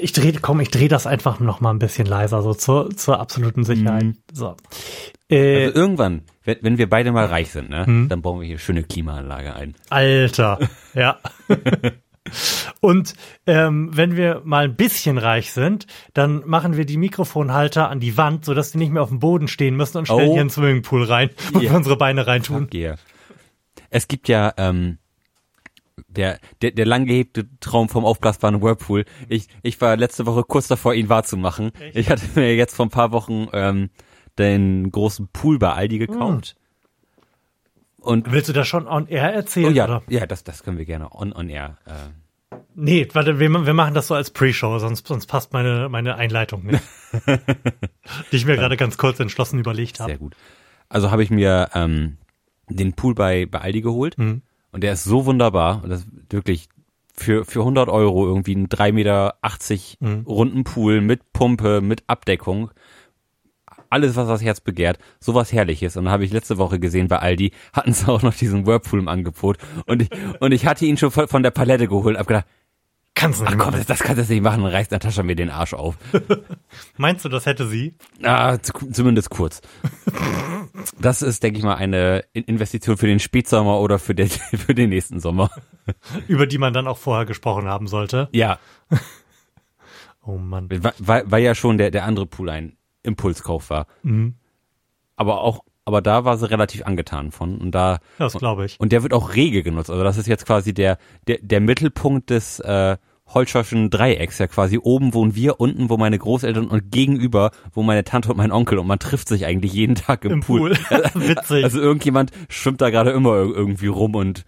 Ich drehe, komm, ich drehe das einfach noch mal ein bisschen leiser, so zur, zur absoluten Sicherheit. Mhm. So. Äh, Also irgendwann, wenn, wenn wir beide mal reich sind, ne, Mhm. dann bauen wir hier schöne Klimaanlage ein. Alter, ja. Und ähm, wenn wir mal ein bisschen reich sind, dann machen wir die Mikrofonhalter an die Wand, sodass die nicht mehr auf dem Boden stehen müssen und stellen Oh. hier einen Swimmingpool rein, wo Ja. wir unsere Beine reintun. Gehe. Es gibt ja ähm, der, der, der lang gehegte Traum vom aufblasbaren Whirlpool. Ich, ich war letzte Woche kurz davor, ihn wahrzumachen. Ich hatte mir jetzt vor ein paar Wochen ähm, den großen Pool bei Aldi gekauft. Und Willst du das schon on air erzählen? oh ja, Oder? ja, das, das können wir gerne on, on air. Äh, Nee, warte, wir, wir machen das so als Pre-Show, sonst, sonst passt meine, meine Einleitung nicht. die ich mir gerade ganz kurz entschlossen überlegt habe. Sehr gut. Also habe ich mir ähm, den Pool bei, bei Aldi geholt Mhm. Und der ist so wunderbar. Und das ist wirklich für, für 100 Euro irgendwie ein 3,80 Meter Mhm. runden Pool mit Pumpe, mit Abdeckung. Alles, was das Herz begehrt. Sowas Herrliches. Und dann habe ich letzte Woche gesehen bei Aldi, hatten sie auch noch diesen Whirlpool im Angebot. Und ich, und ich hatte ihn schon von, von der Palette geholt. Hab gedacht, Kannst du nicht ach komm, machen. das, das kannst du nicht machen. Dann reißt Natascha mir den Arsch auf. Meinst du, das hätte sie? Ah, zu- zumindest kurz. Das ist, denke ich mal, eine In- Investition für den Spätsommer oder für den, für den nächsten Sommer. Über die man dann auch vorher gesprochen haben sollte. Ja, Oh Mann. weil, weil weil ja schon der, der andere Pool ein Impulskauf war. Mhm. Aber auch, aber da war sie relativ angetan von und da, Das glaube ich. und der wird auch rege genutzt. Also das ist jetzt quasi der, der, der Mittelpunkt des, äh, Holzschauschen Dreiecks, ja quasi oben wohnen wir, unten wo meine Großeltern und gegenüber wo meine Tante und mein Onkel und man trifft sich eigentlich jeden Tag im, Im Pool. Witzig. Also irgendjemand schwimmt da gerade immer ir- irgendwie rum und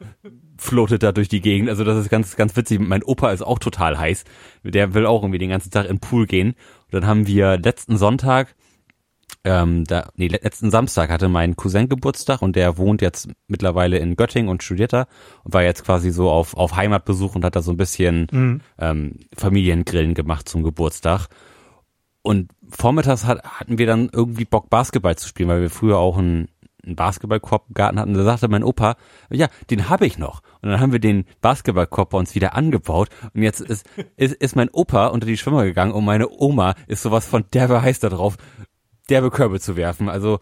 floatet da durch die Gegend. Also das ist ganz, ganz witzig. Mein Opa ist auch total heiß. Der will auch irgendwie den ganzen Tag in den Pool gehen. Und dann haben wir letzten Sonntag, ähm, da, nee, le- letzten Samstag hatte mein Cousin Geburtstag und der wohnt jetzt mittlerweile in Göttingen und studiert da und war jetzt quasi so auf, auf Heimatbesuch und hat da so ein bisschen Mhm. ähm, Familiengrillen gemacht zum Geburtstag. Und vormittags hat, hatten wir dann irgendwie Bock, Basketball zu spielen, weil wir früher auch einen, einen Basketballkorb im Garten hatten. Da sagte mein Opa, ja, den habe ich noch. Und dann haben wir den Basketballkorb bei uns wieder angebaut. Und jetzt ist, ist, ist mein Opa unter die Schwimmer gegangen und meine Oma ist sowas von derbe heiß da drauf, derbe Körbe zu werfen. Also,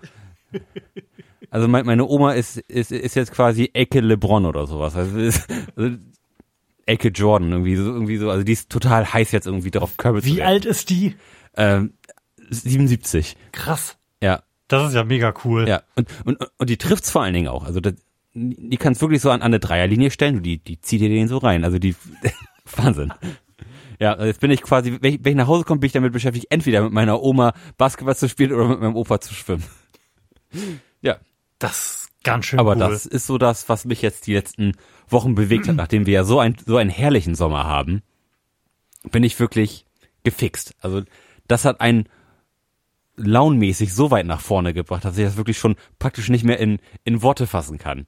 also mein, meine Oma ist, ist, ist jetzt quasi Ecke LeBron oder sowas. Also, ist, also Ecke Jordan, irgendwie so, irgendwie so. Also die ist total heiß jetzt irgendwie drauf, Körbe zu Wie werfen. alt ist die? Ähm, 77. Krass. Ja, Das ist ja mega cool. ja. Und, und, und die trifft's vor allen Dingen auch. Also das, die kannst wirklich so an, an eine Dreierlinie stellen die, die zieht dir den so rein. Also die, Wahnsinn. Ja, jetzt bin ich quasi, wenn ich, wenn ich nach Hause komme, bin ich damit beschäftigt, entweder mit meiner Oma Basketball zu spielen oder mit meinem Opa zu schwimmen. Ja, Das ist ganz schön aber cool. das ist so das, was mich jetzt die letzten Wochen bewegt hat, nachdem wir ja so, ein, so einen herrlichen Sommer haben, bin ich wirklich gefixt. Also das hat einen launmäßig so weit nach vorne gebracht, dass ich das wirklich schon praktisch nicht mehr in, in Worte fassen kann.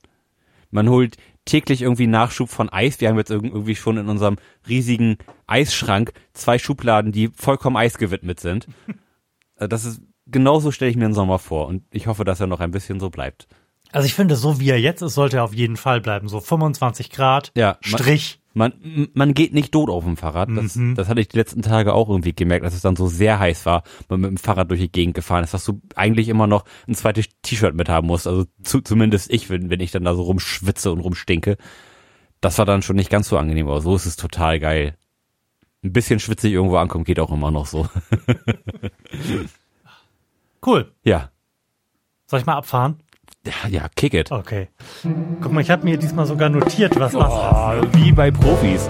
Man holt täglich irgendwie Nachschub von Eis. Wir haben jetzt irg- irgendwie schon in unserem riesigen Eisschrank zwei Schubladen, die vollkommen Eis gewidmet sind. Also Das ist, genauso stelle ich mir den Sommer vor und ich hoffe, dass er noch ein bisschen so bleibt. Also ich finde, so wie er jetzt ist, sollte er auf jeden Fall bleiben. So 25 Grad, Ja, man- Strich. Man, m- man geht nicht tot auf dem Fahrrad. Das, Mhm. das hatte ich die letzten Tage auch irgendwie gemerkt, dass es dann so sehr heiß war, man mit dem Fahrrad durch die Gegend gefahren ist, dass du eigentlich immer noch ein zweites T-Shirt mit haben musst. Also zu, zumindest ich, wenn, wenn ich dann da so rumschwitze und rumstinke. Das war dann schon nicht ganz so angenehm, aber so ist es total geil. Ein bisschen schwitzig irgendwo ankommen geht auch immer noch so. Cool. ja. Soll ich mal abfahren? Ja, ja, kick it. Okay. Guck mal, ich habe mir diesmal sogar notiert, was was Oh, wie bei Profis.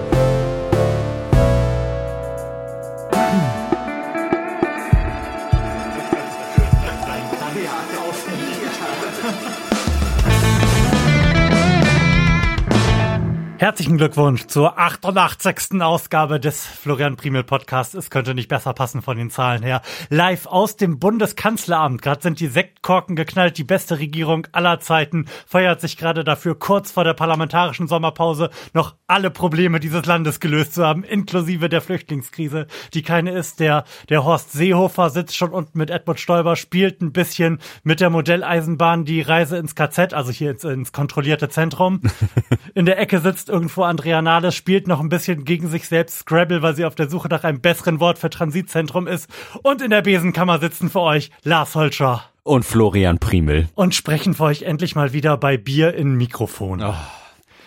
Herzlichen Glückwunsch zur 88. Ausgabe des Florian Primel Podcasts. Es könnte nicht besser passen von den Zahlen her. Live aus dem Bundeskanzleramt. Gerade sind die Sektkorken geknallt. Die beste Regierung aller Zeiten feiert sich gerade dafür, kurz vor der parlamentarischen Sommerpause noch alle Probleme dieses Landes gelöst zu haben, inklusive der Flüchtlingskrise, die keine ist. Der, der Horst Seehofer sitzt schon unten mit Edmund Stoiber, spielt ein bisschen mit der Modelleisenbahn die Reise ins KZ, also hier ins, ins kontrollierte Zentrum. In der Ecke sitzt sitzt irgendwo Andrea Nahles, spielt noch ein bisschen gegen sich selbst Scrabble, weil sie auf der Suche nach einem besseren Wort für Transitzentrum ist. Und in der Besenkammer sitzen für euch Lars Holscher. Und Florian Primel. Und sprechen für euch endlich mal wieder bei Bier in Mikrofon. Oh.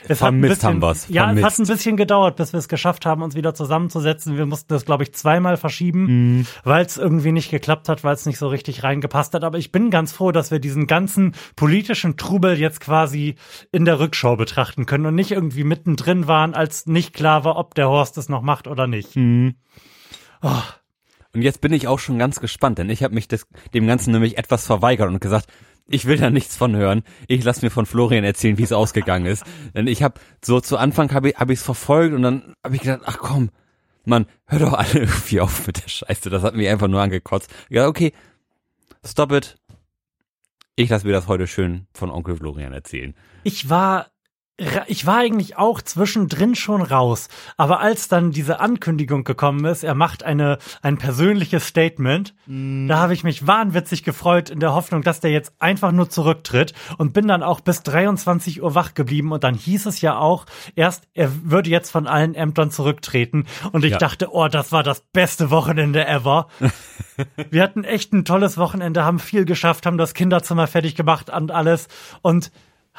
Es Vermisst hat haben ein bisschen, wir's. Ja, es hat ein bisschen gedauert, bis wir es geschafft haben, uns wieder zusammenzusetzen. Wir mussten das, glaube ich, zweimal verschieben, Mhm. weil es irgendwie nicht geklappt hat, weil es nicht so richtig reingepasst hat. Aber ich bin ganz froh, dass wir diesen ganzen politischen Trubel jetzt quasi in der Rückschau betrachten können und nicht irgendwie mittendrin waren, als nicht klar war, ob der Horst es noch macht oder nicht. Mhm. Und jetzt bin ich auch schon ganz gespannt, denn ich habe mich des, dem Ganzen nämlich etwas verweigert und gesagt, ich will da nichts von hören. Ich lass mir von Florian erzählen, wie es ausgegangen ist. Denn ich habe so zu Anfang habe ich hab ich's verfolgt und dann habe ich gedacht, ach komm, Mann, hör doch alle irgendwie auf mit der Scheiße. Das hat mich einfach nur angekotzt. Ich dachte, okay, stop it. Ich lass mir das heute schön von Onkel Florian erzählen. Ich war ich war eigentlich auch zwischendrin schon raus, aber als dann diese Ankündigung gekommen ist, er macht eine ein persönliches Statement, da habe ich mich wahnwitzig gefreut in der Hoffnung, dass der jetzt einfach nur zurücktritt und bin dann auch bis 23 Uhr wach geblieben und dann hieß es ja auch erst, er würde jetzt von allen Ämtern zurücktreten und ich Ja. dachte, oh, das war das beste Wochenende ever. Wir hatten echt ein tolles Wochenende, haben viel geschafft, haben das Kinderzimmer fertig gemacht und alles und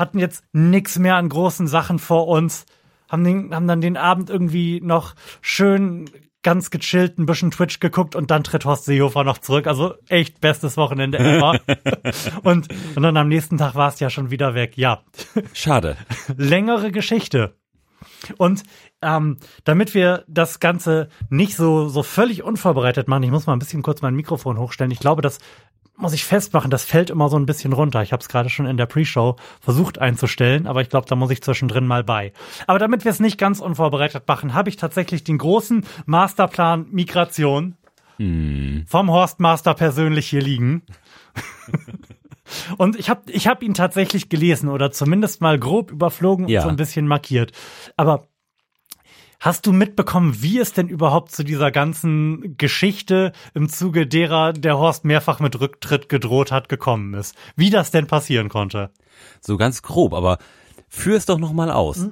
hatten jetzt nix mehr an großen Sachen vor uns, haben, den, haben dann den Abend irgendwie noch schön ganz gechillt ein bisschen Twitch geguckt und dann tritt Horst Seehofer noch zurück. Also echt bestes Wochenende ever. und, und dann am nächsten Tag war es ja schon wieder weg. Ja, Schade. längere Geschichte. Und ähm, damit wir das Ganze nicht so, so völlig unvorbereitet machen, ich muss mal ein bisschen kurz mein Mikrofon hochstellen. Ich glaube, das muss ich festmachen, das fällt immer so ein bisschen runter. Ich habe es gerade schon in der Pre-Show versucht einzustellen, aber ich glaube, da muss ich zwischendrin mal bei. Aber damit wir es nicht ganz unvorbereitet machen, habe ich tatsächlich den großen Masterplan Migration vom Horstmaster persönlich hier liegen. Und ich habe ich hab ihn tatsächlich gelesen oder zumindest mal grob überflogen Ja. und so ein bisschen markiert. Aber hast du mitbekommen, wie es denn überhaupt zu dieser ganzen Geschichte im Zuge derer der Horst mehrfach mit Rücktritt gedroht hat, gekommen ist? Wie das denn passieren konnte? So ganz grob, aber führ es doch noch mal aus.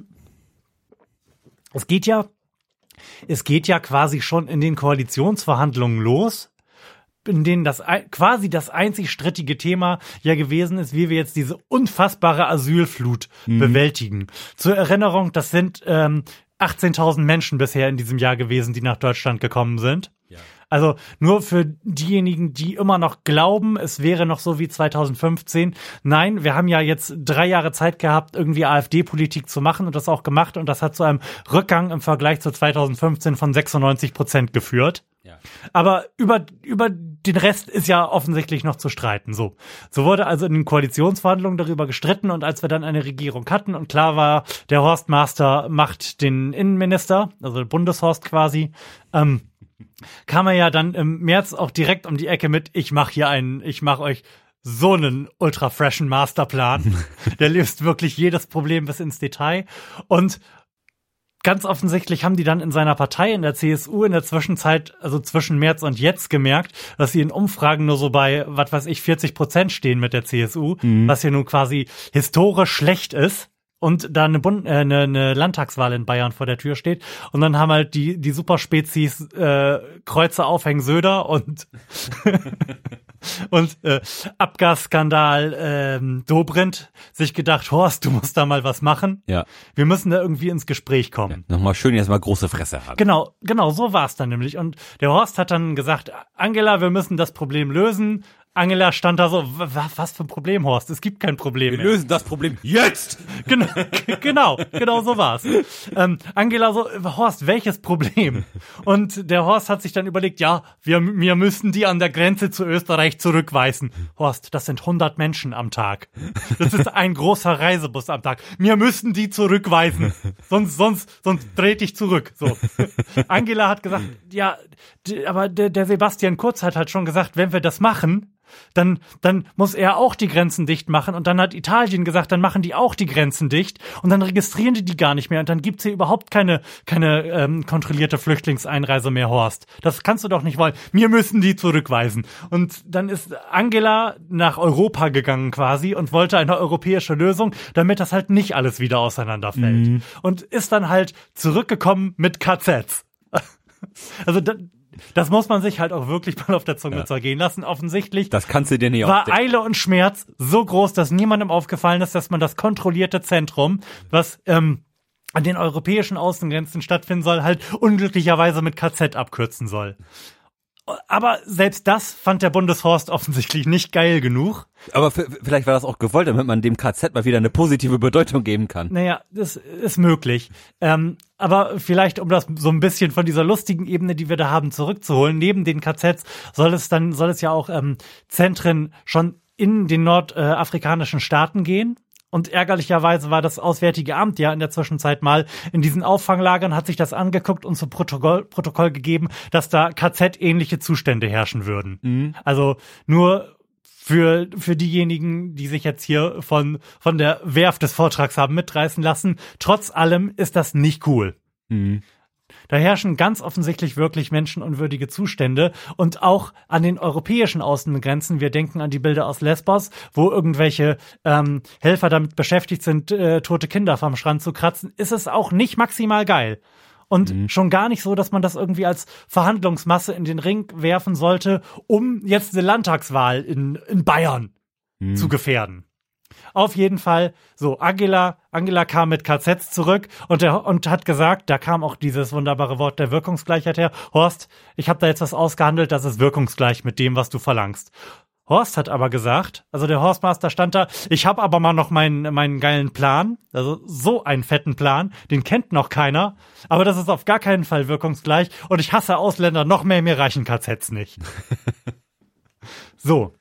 Es geht ja, es geht ja quasi schon in den Koalitionsverhandlungen los, in denen das quasi das einzig strittige Thema ja gewesen ist, wie wir jetzt diese unfassbare Asylflut bewältigen. Zur Erinnerung, das sind ähm, 18.000 Menschen bisher in diesem Jahr gewesen, die nach Deutschland gekommen sind. Also nur für diejenigen, die immer noch glauben, es wäre noch so wie 2015. Nein, wir haben ja jetzt drei Jahre Zeit gehabt, irgendwie AfD-Politik zu machen und das auch gemacht und das hat zu einem Rückgang im Vergleich zu 2015 von 96 Prozent geführt. Ja. Aber über, über den Rest ist ja offensichtlich noch zu streiten. So. So wurde also in den Koalitionsverhandlungen darüber gestritten und als wir dann eine Regierung hatten und klar war, der Horstmaster macht den Innenminister, also Bundeshorst quasi, ähm, kam er ja dann im März auch direkt um die Ecke mit, ich mache hier einen, ich mache euch so einen ultra freshen Masterplan. Der löst wirklich jedes Problem bis ins Detail. Und ganz offensichtlich haben die dann in seiner Partei, in der CSU, in der Zwischenzeit, also zwischen März und jetzt gemerkt, dass sie in Umfragen nur so bei, was weiß ich, 40 Prozent stehen mit der CSU, was hier nun quasi historisch schlecht ist. Und da eine, Bund äh, eine, eine Landtagswahl in Bayern vor der Tür steht. Und dann haben halt die, die Superspezies äh, Kreuze aufhängen Söder und und äh, Abgasskandal ähm, Dobrindt sich gedacht, Horst, du musst da mal was machen. Ja. Wir müssen da irgendwie ins Gespräch kommen. Nochmal schön jetzt mal große Fresse haben. Genau, genau, so war es dann nämlich. Und der Horst hat dann gesagt, Angela, wir müssen das Problem lösen. Angela stand da so, "W- was, für ein Problem, Horst? Es gibt kein Problem mehr. lösen das Problem jetzt! Genau, genau, genau so war's. Ähm, Angela so, Horst, welches Problem? Und der Horst hat sich dann überlegt, ja, wir, wir müssen die an der Grenze zu Österreich zurückweisen. Horst, das sind 100 Menschen am Tag. Das ist ein großer Reisebus am Tag. Wir müssen die zurückweisen. Sonst, sonst, sonst dreht dich zurück. So. Angela hat gesagt, ja, aber der, der Sebastian Kurz hat halt schon gesagt, wenn wir das machen, dann, dann muss er auch die Grenzen dicht machen und dann hat Italien gesagt, dann machen die auch die Grenzen dicht und dann registrieren die die gar nicht mehr und dann gibt's hier überhaupt keine, keine ähm, kontrollierte Flüchtlingseinreise mehr, Horst. Das kannst du doch nicht wollen. Wir müssen die zurückweisen. Und dann ist Angela nach Europa gegangen quasi und wollte eine europäische Lösung, damit das halt nicht alles wieder auseinanderfällt. Mhm. Und ist dann halt zurückgekommen mit KZs. Also da, das muss man sich halt auch wirklich mal auf der Zunge ja. zergehen lassen. Offensichtlich. Das kannst du dir nicht War Eile und Schmerz so groß, dass niemandem aufgefallen ist, dass man das kontrollierte Zentrum, was ähm, an den europäischen Außengrenzen stattfinden soll, halt unglücklicherweise mit KZ abkürzen soll. Aber selbst das fand der Bundeshorst offensichtlich nicht geil genug. Aber vielleicht war das auch gewollt, damit man dem KZ mal wieder eine positive Bedeutung geben kann. Naja, das ist möglich. Ähm, aber vielleicht, um das so ein bisschen von dieser lustigen Ebene, die wir da haben, zurückzuholen, neben den KZs soll es dann, soll es ja auch ähm, Zentren schon in den nordafrikanischen Staaten gehen. Und ärgerlicherweise war das Auswärtige Amt ja in der Zwischenzeit mal in diesen Auffanglagern, hat sich das angeguckt und zu Protokoll, Protokoll gegeben, dass da KZ-ähnliche Zustände herrschen würden. Mhm. Also nur für, für diejenigen, die sich jetzt hier von, von der Werft des Vortrags haben mitreißen lassen. Trotz allem ist das nicht cool. Mhm. Da herrschen ganz offensichtlich wirklich menschenunwürdige Zustände und auch an den europäischen Außengrenzen. Wir denken an die Bilder aus Lesbos, wo irgendwelche ähm, Helfer damit beschäftigt sind, äh, tote Kinder vom Strand zu kratzen. Ist es auch nicht maximal geil. Und mhm. schon gar nicht so, dass man das irgendwie als Verhandlungsmasse in den Ring werfen sollte, um jetzt eine Landtagswahl in, in Bayern mhm. zu gefährden. Auf jeden Fall, so, Angela, Angela kam mit KZs zurück und, der, und hat gesagt, da kam auch dieses wunderbare Wort der Wirkungsgleichheit her. Horst, ich habe da jetzt was ausgehandelt, das ist wirkungsgleich mit dem, was du verlangst. Horst hat aber gesagt, also der Horstmaster stand da, ich habe aber mal noch meinen, meinen geilen Plan, also so einen fetten Plan, den kennt noch keiner, aber das ist auf gar keinen Fall wirkungsgleich und ich hasse Ausländer noch mehr, mir reichen KZs nicht. so,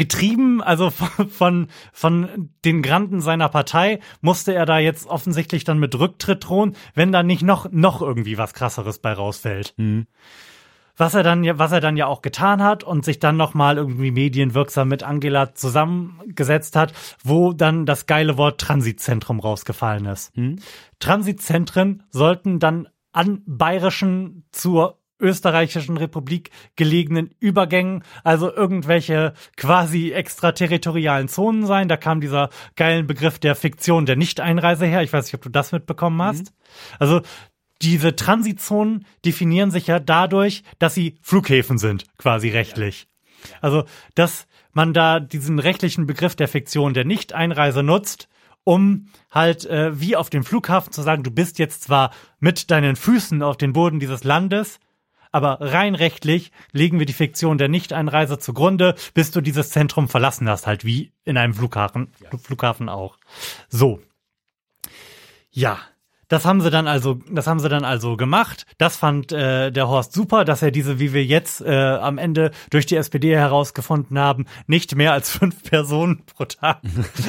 getrieben, also von, von den Granden seiner Partei, musste er da jetzt offensichtlich dann mit Rücktritt drohen, wenn da nicht noch, noch irgendwie was krasseres bei rausfällt. Mhm. Was er dann, was er dann ja auch getan hat und sich dann nochmal irgendwie medienwirksam mit Angela zusammengesetzt hat, wo dann das geile Wort Transitzentrum rausgefallen ist. Mhm. Transitzentren sollten dann an bayerischen zur österreichischen Republik gelegenen Übergängen, also irgendwelche quasi extraterritorialen Zonen sein. Da kam dieser geilen Begriff der Fiktion der Nichteinreise her. Ich weiß nicht, ob du das mitbekommen mhm. hast. Mhm. Also diese Transitzonen definieren sich ja dadurch, dass sie Flughäfen sind, quasi rechtlich. Ja. Ja. Also, dass man da diesen rechtlichen Begriff der Fiktion der Nichteinreise nutzt, um halt äh, wie auf dem Flughafen zu sagen, du bist jetzt zwar mit deinen Füßen auf den Boden dieses Landes, aber rein rechtlich legen wir die Fiktion der Nichteinreise zugrunde, bis du dieses Zentrum verlassen hast, halt wie in einem Flughafen, ja. Flughafen auch. So. Ja, das haben sie dann also, das haben sie dann also gemacht. Das fand äh, der Horst super, dass er diese, wie wir jetzt äh, am Ende durch die SPD herausgefunden haben, nicht mehr als fünf Personen pro Tag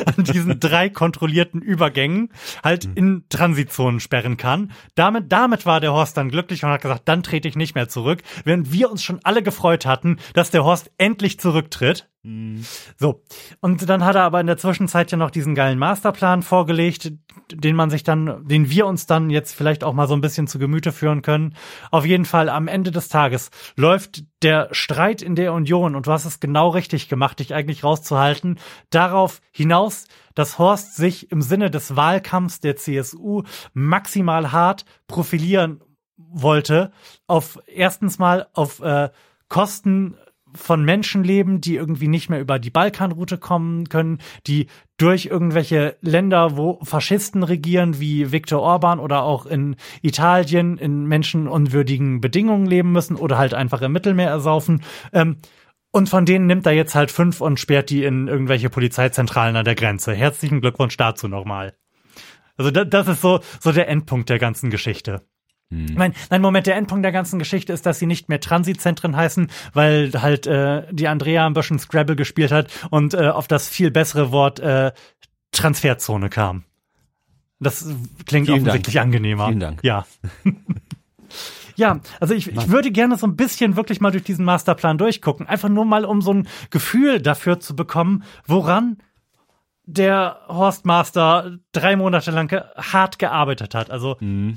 an diesen drei kontrollierten Übergängen halt in Transitzonen sperren kann. Damit, damit war der Horst dann glücklich und hat gesagt, dann trete ich nicht mehr zurück, während wir uns schon alle gefreut hatten, dass der Horst endlich zurücktritt. Mhm. So. Und dann hat er aber in der Zwischenzeit ja noch diesen geilen Masterplan vorgelegt, den man sich dann, den wir uns dann jetzt vielleicht auch mal so ein bisschen zu Gemüte führen können. Auf jeden Fall am Ende des Tages läuft der Streit in der Union, und du hast es genau richtig gemacht, dich eigentlich rauszuhalten, darauf hinaus, dass Horst sich im Sinne des Wahlkampfs der CSU maximal hart profilieren wollte, auf erstens mal auf äh, Kosten von Menschen leben, die irgendwie nicht mehr über die Balkanroute kommen können, die durch irgendwelche Länder, wo Faschisten regieren, wie Viktor Orban oder auch in Italien in menschenunwürdigen Bedingungen leben müssen oder halt einfach im Mittelmeer ersaufen. Ähm, und von denen nimmt er jetzt halt fünf und sperrt die in irgendwelche Polizeizentralen an der Grenze. Herzlichen Glückwunsch dazu nochmal. Also das ist so, so der Endpunkt der ganzen Geschichte. Hm. Nein, nein, Moment, der Endpunkt der ganzen Geschichte ist, dass sie nicht mehr Transitzentren heißen, weil halt äh, die Andrea ein bisschen Scrabble gespielt hat und äh, auf das viel bessere Wort äh, Transferzone kam. Das klingt Vielen offensichtlich Dank. angenehmer. Vielen Dank. Ja. Ja, also ich, ich würde gerne so ein bisschen wirklich mal durch diesen Masterplan durchgucken. Einfach nur mal, um so ein Gefühl dafür zu bekommen, woran der Horstmaster drei Monate lang hart gearbeitet hat. Also mhm.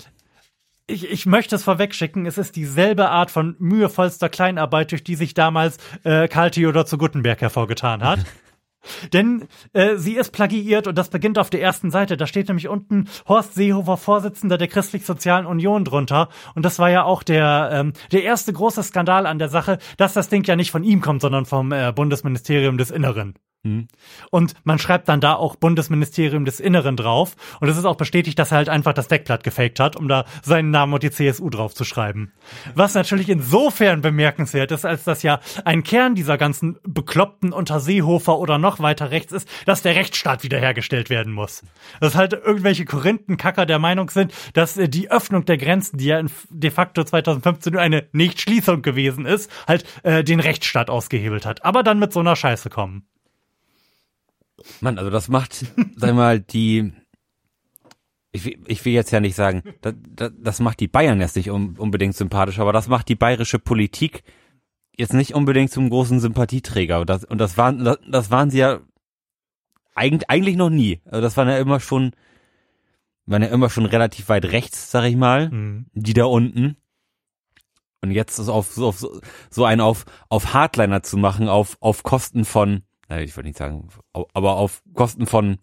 Ich, ich möchte es vorwegschicken, es ist dieselbe Art von mühevollster Kleinarbeit, durch die sich damals äh, Karl Theodor zu Guttenberg hervorgetan hat. Denn äh, sie ist plagiiert und das beginnt auf der ersten Seite. Da steht nämlich unten Horst Seehofer, Vorsitzender der Christlich-Sozialen Union drunter. Und das war ja auch der, ähm, der erste große Skandal an der Sache, dass das Ding ja nicht von ihm kommt, sondern vom äh, Bundesministerium des Inneren. Mhm. Und man schreibt dann da auch Bundesministerium des Inneren drauf. Und es ist auch bestätigt, dass er halt einfach das Deckblatt gefaked hat, um da seinen Namen und die CSU drauf zu schreiben. Was natürlich insofern bemerkenswert ist, als dass ja ein Kern dieser ganzen bekloppten Unterseehofer oder noch weiter rechts ist, dass der Rechtsstaat wiederhergestellt werden muss. Dass halt irgendwelche Korinthenkacker der Meinung sind, dass äh, die Öffnung der Grenzen, die ja de facto 2015 eine Nichtschließung gewesen ist, halt äh, den Rechtsstaat ausgehebelt hat. Aber dann mit so einer Scheiße kommen. Mann, also das macht, sag mal, die, ich, will, ich will jetzt ja nicht sagen, das, das, das macht die Bayern jetzt nicht unbedingt sympathisch, aber das macht die bayerische Politik jetzt nicht unbedingt zum großen Sympathieträger. Und das, und das waren, das, das waren sie ja eigentlich, eigentlich noch nie. Also das waren ja immer schon, waren ja immer schon relativ weit rechts, sag ich mal, mhm. die da unten. Und jetzt ist auf so, auf so einen auf, auf Hardliner zu machen, auf, auf Kosten von, ich würde nicht sagen, aber auf Kosten von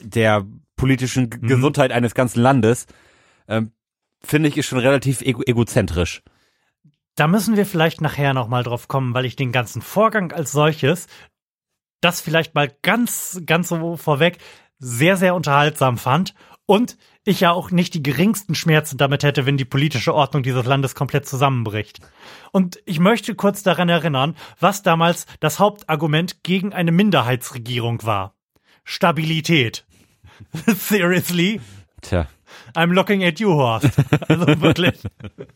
der politischen mhm. Gesundheit eines ganzen Landes, ähm, finde ich, ist schon relativ ego egozentrisch. Da müssen wir vielleicht nachher nochmal drauf kommen, weil ich den ganzen Vorgang als solches, das vielleicht mal ganz, ganz so vorweg, sehr, sehr unterhaltsam fand und ich ja auch nicht die geringsten Schmerzen damit hätte, wenn die politische Ordnung dieses Landes komplett zusammenbricht. Und ich möchte kurz daran erinnern, was damals das Hauptargument gegen eine Minderheitsregierung war. Stabilität. Seriously? Tja. I'm looking at you, Horst. Also wirklich.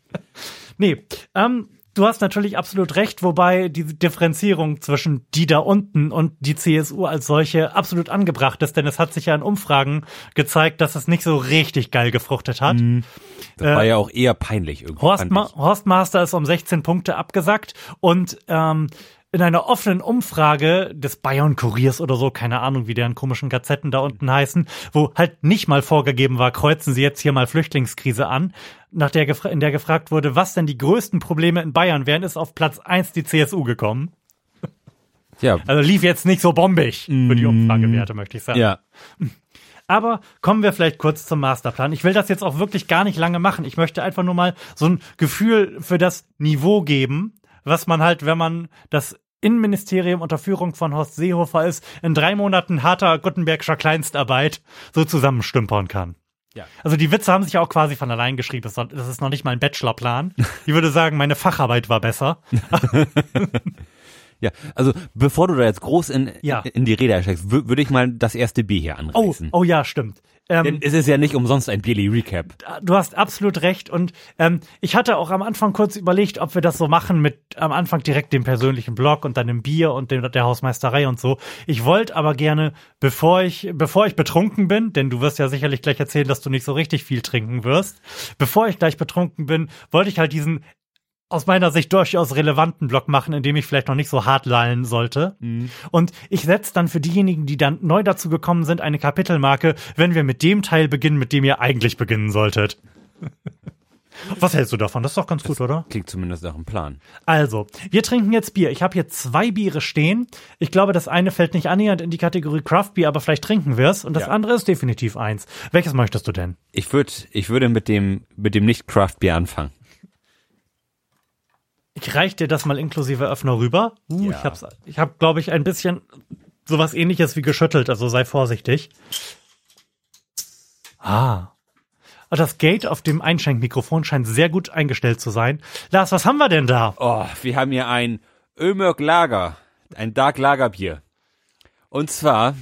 nee, ähm, du hast natürlich absolut recht, wobei die Differenzierung zwischen die da unten und die CSU als solche absolut angebracht ist, denn es hat sich ja in Umfragen gezeigt, dass es nicht so richtig geil gefruchtet hat. Mhm. Das äh, war ja auch eher peinlich irgendwie. Horst, Ma Horst Master ist um 16 Punkte abgesackt und ähm, in einer offenen Umfrage des Bayern Kuriers oder so, keine Ahnung, wie deren komischen Gazetten da unten heißen, wo halt nicht mal vorgegeben war, kreuzen Sie jetzt hier mal Flüchtlingskrise an, nach der in der gefragt wurde, was denn die größten Probleme in Bayern wären, ist auf Platz eins die CSU gekommen. Ja. Also lief jetzt nicht so bombig für die mm. Umfragewerte, möchte ich sagen. Ja. Aber kommen wir vielleicht kurz zum Masterplan. Ich will das jetzt auch wirklich gar nicht lange machen. Ich möchte einfach nur mal so ein Gefühl für das Niveau geben, was man halt, wenn man das Innenministerium unter Führung von Horst Seehofer ist, in drei Monaten harter Gutenbergscher Kleinstarbeit so zusammenstümpern kann. Ja. Also die Witze haben sich auch quasi von allein geschrieben. Das ist noch nicht mal ein Bachelorplan. Ich würde sagen, meine Facharbeit war besser. Ja, also bevor du da jetzt groß in, ja. in die Rede ersteigst, würde ich mal das erste B hier anreißen. Oh, oh ja, stimmt. Ähm, Denn es ist ja nicht umsonst ein Billy Recap. Du hast absolut recht. Und ähm, ich hatte auch am Anfang kurz überlegt, ob wir das so machen mit am Anfang direkt dem persönlichen Blog und dann dem Bier und dem, der Hausmeisterei und so. Ich wollte aber gerne, bevor ich, bevor ich betrunken bin, denn du wirst ja sicherlich gleich erzählen, dass du nicht so richtig viel trinken wirst, bevor ich gleich betrunken bin, wollte ich halt diesen aus meiner Sicht durchaus relevanten Block machen, in dem ich vielleicht noch nicht so hart lallen sollte. Mhm. Und ich setze dann für diejenigen, die dann neu dazu gekommen sind, eine Kapitelmarke, wenn wir mit dem Teil beginnen, mit dem ihr eigentlich beginnen solltet. Was hältst du davon? Das ist doch ganz das gut, oder? Klingt zumindest nach einem Plan. Also, wir trinken jetzt Bier. Ich habe hier zwei Biere stehen. Ich glaube, das eine fällt nicht annähernd in die Kategorie Craft Beer, aber vielleicht trinken wir es. Und das ja. andere ist definitiv eins. Welches möchtest du denn? Ich würde ich würde mit dem, mit dem nicht Craft Beer anfangen. Ich reich dir das mal inklusive Öffner rüber. Uh, ja. Ich hab's, ich hab, glaube ich, ein bisschen sowas ähnliches wie geschüttelt, also sei vorsichtig. Ah. Das Gate auf dem Einschenkmikrofon scheint sehr gut eingestellt zu sein. Lars, was haben wir denn da? Oh, wir haben hier ein Ömörk Lager, ein Dark Lager Bier. Und zwar,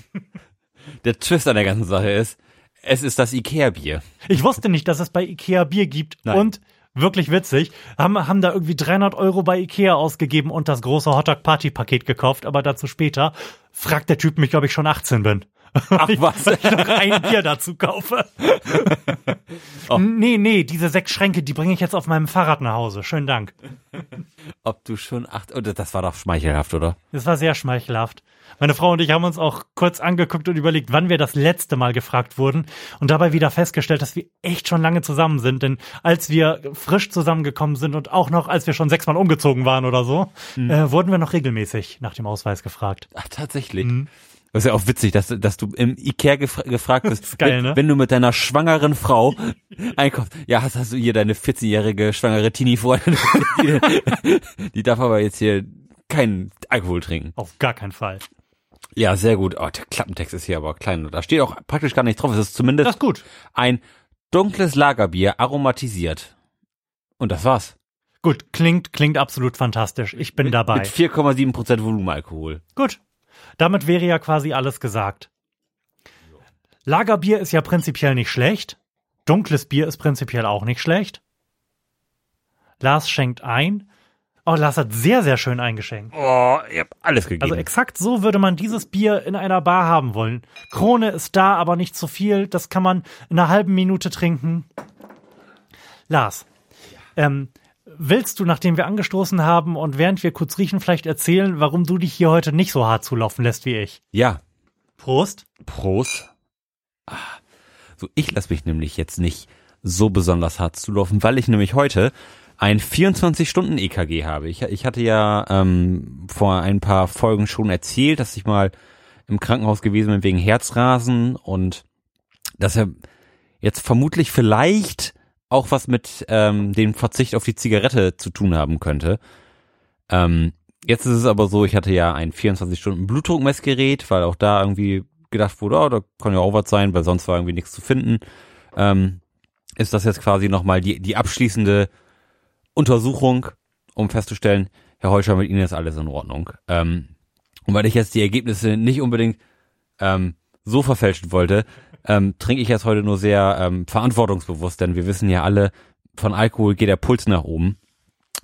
der Twist an der ganzen Sache ist, es ist das Ikea Bier. Ich wusste nicht, dass es bei Ikea Bier gibt. Nein. Und wirklich witzig. Haben, haben da irgendwie 300 Euro bei Ikea ausgegeben und das große Hotdog Party Paket gekauft, aber dazu später. Fragt der Typ mich, ob ich schon 18 bin. Ach was. Ich noch ein Bier dazu kaufe. Oh. Nee, nee, diese sechs Schränke, die bringe ich jetzt auf meinem Fahrrad nach Hause. Schönen Dank. Ob du schon acht, oh, das war doch schmeichelhaft, oder? Das war sehr schmeichelhaft. Meine Frau und ich haben uns auch kurz angeguckt und überlegt, wann wir das letzte Mal gefragt wurden und dabei wieder festgestellt, dass wir echt schon lange zusammen sind. Denn als wir frisch zusammengekommen sind und auch noch, als wir schon sechsmal umgezogen waren oder so, Hm. äh, wurden wir noch regelmäßig nach dem Ausweis gefragt. Ach, tatsächlich. Das ist ja auch witzig, dass, dass du im Ikea gefra gefragt bist, ist geil, wenn, ne? wenn du mit deiner schwangeren Frau einkommst. Ja, hast, hast du hier deine 14-jährige schwangere Teenie-Freundin, die, die darf aber jetzt hier keinen Alkohol trinken. Auf gar keinen Fall. Ja, sehr gut. Oh, der Klappentext ist hier aber klein. Da steht auch praktisch gar nicht drauf. Es ist zumindest Das ist gut. ein dunkles Lagerbier aromatisiert. Und das war's. Gut, klingt, klingt absolut fantastisch. Ich bin dabei. Mit 4,7% Volumenalkohol. Gut. Damit wäre ja quasi alles gesagt. Lagerbier ist ja prinzipiell nicht schlecht. Dunkles Bier ist prinzipiell auch nicht schlecht. Lars schenkt ein. Oh, Lars hat sehr, sehr schön eingeschenkt. Oh, ich hab alles gegeben. Also exakt so würde man dieses Bier in einer Bar haben wollen. Krone ist da, aber nicht zu viel. Das kann man in einer halben Minute trinken. Lars, ähm, willst du, nachdem wir angestoßen haben und während wir kurz riechen, vielleicht erzählen, warum du dich hier heute nicht so hart zulaufen lässt wie ich? ja, Prost. Prost. Ah, So, ich lasse mich nämlich jetzt nicht so besonders hart zulaufen, weil ich nämlich heute ein 24-Stunden-EKG E habe. Ich, ich hatte ja ähm, vor ein paar Folgen schon erzählt, dass ich mal im Krankenhaus gewesen bin wegen Herzrasen und dass er jetzt vermutlich vielleicht auch was mit ähm, dem Verzicht auf die Zigarette zu tun haben könnte. Ähm, jetzt ist es aber so, ich hatte ja ein 24-Stunden-Blutdruckmessgerät, weil auch da irgendwie gedacht wurde, oh, da kann ja auch was sein, weil sonst war irgendwie nichts zu finden. Ähm, ist das jetzt quasi nochmal die, die abschließende Untersuchung, um festzustellen, Herr Holscher, mit Ihnen ist alles in Ordnung. Ähm, und weil ich jetzt die Ergebnisse nicht unbedingt ähm, so verfälschen wollte, ähm, trinke ich jetzt heute nur sehr ähm, verantwortungsbewusst, denn wir wissen ja alle, von Alkohol geht der Puls nach oben.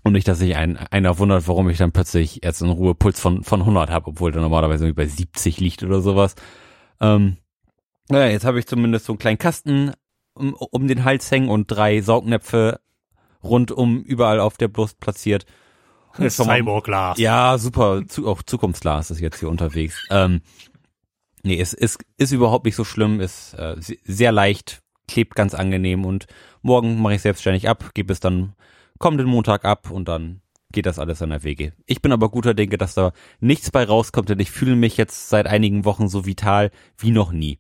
Und nicht, dass sich ein, einer wundert, warum ich dann plötzlich jetzt in Ruhe Puls von, von 100 habe, obwohl der normalerweise irgendwie bei 70 liegt oder sowas. Ähm, naja, jetzt habe ich zumindest so einen kleinen Kasten um, um den Hals hängen und drei Saugnäpfe rundum überall auf der Brust platziert. Cyborg-Lars. ja, super. Zu, auch Zukunftsglas ist jetzt hier unterwegs. Ähm, nee, es ist, ist überhaupt nicht so schlimm, ist äh, se- sehr leicht, klebt ganz angenehm und morgen mache ich selbstständig ab, gebe es dann kommenden Montag ab und dann geht das alles seiner Wege. Ich bin aber guter Denke, dass da nichts bei rauskommt, denn ich fühle mich jetzt seit einigen Wochen so vital wie noch nie.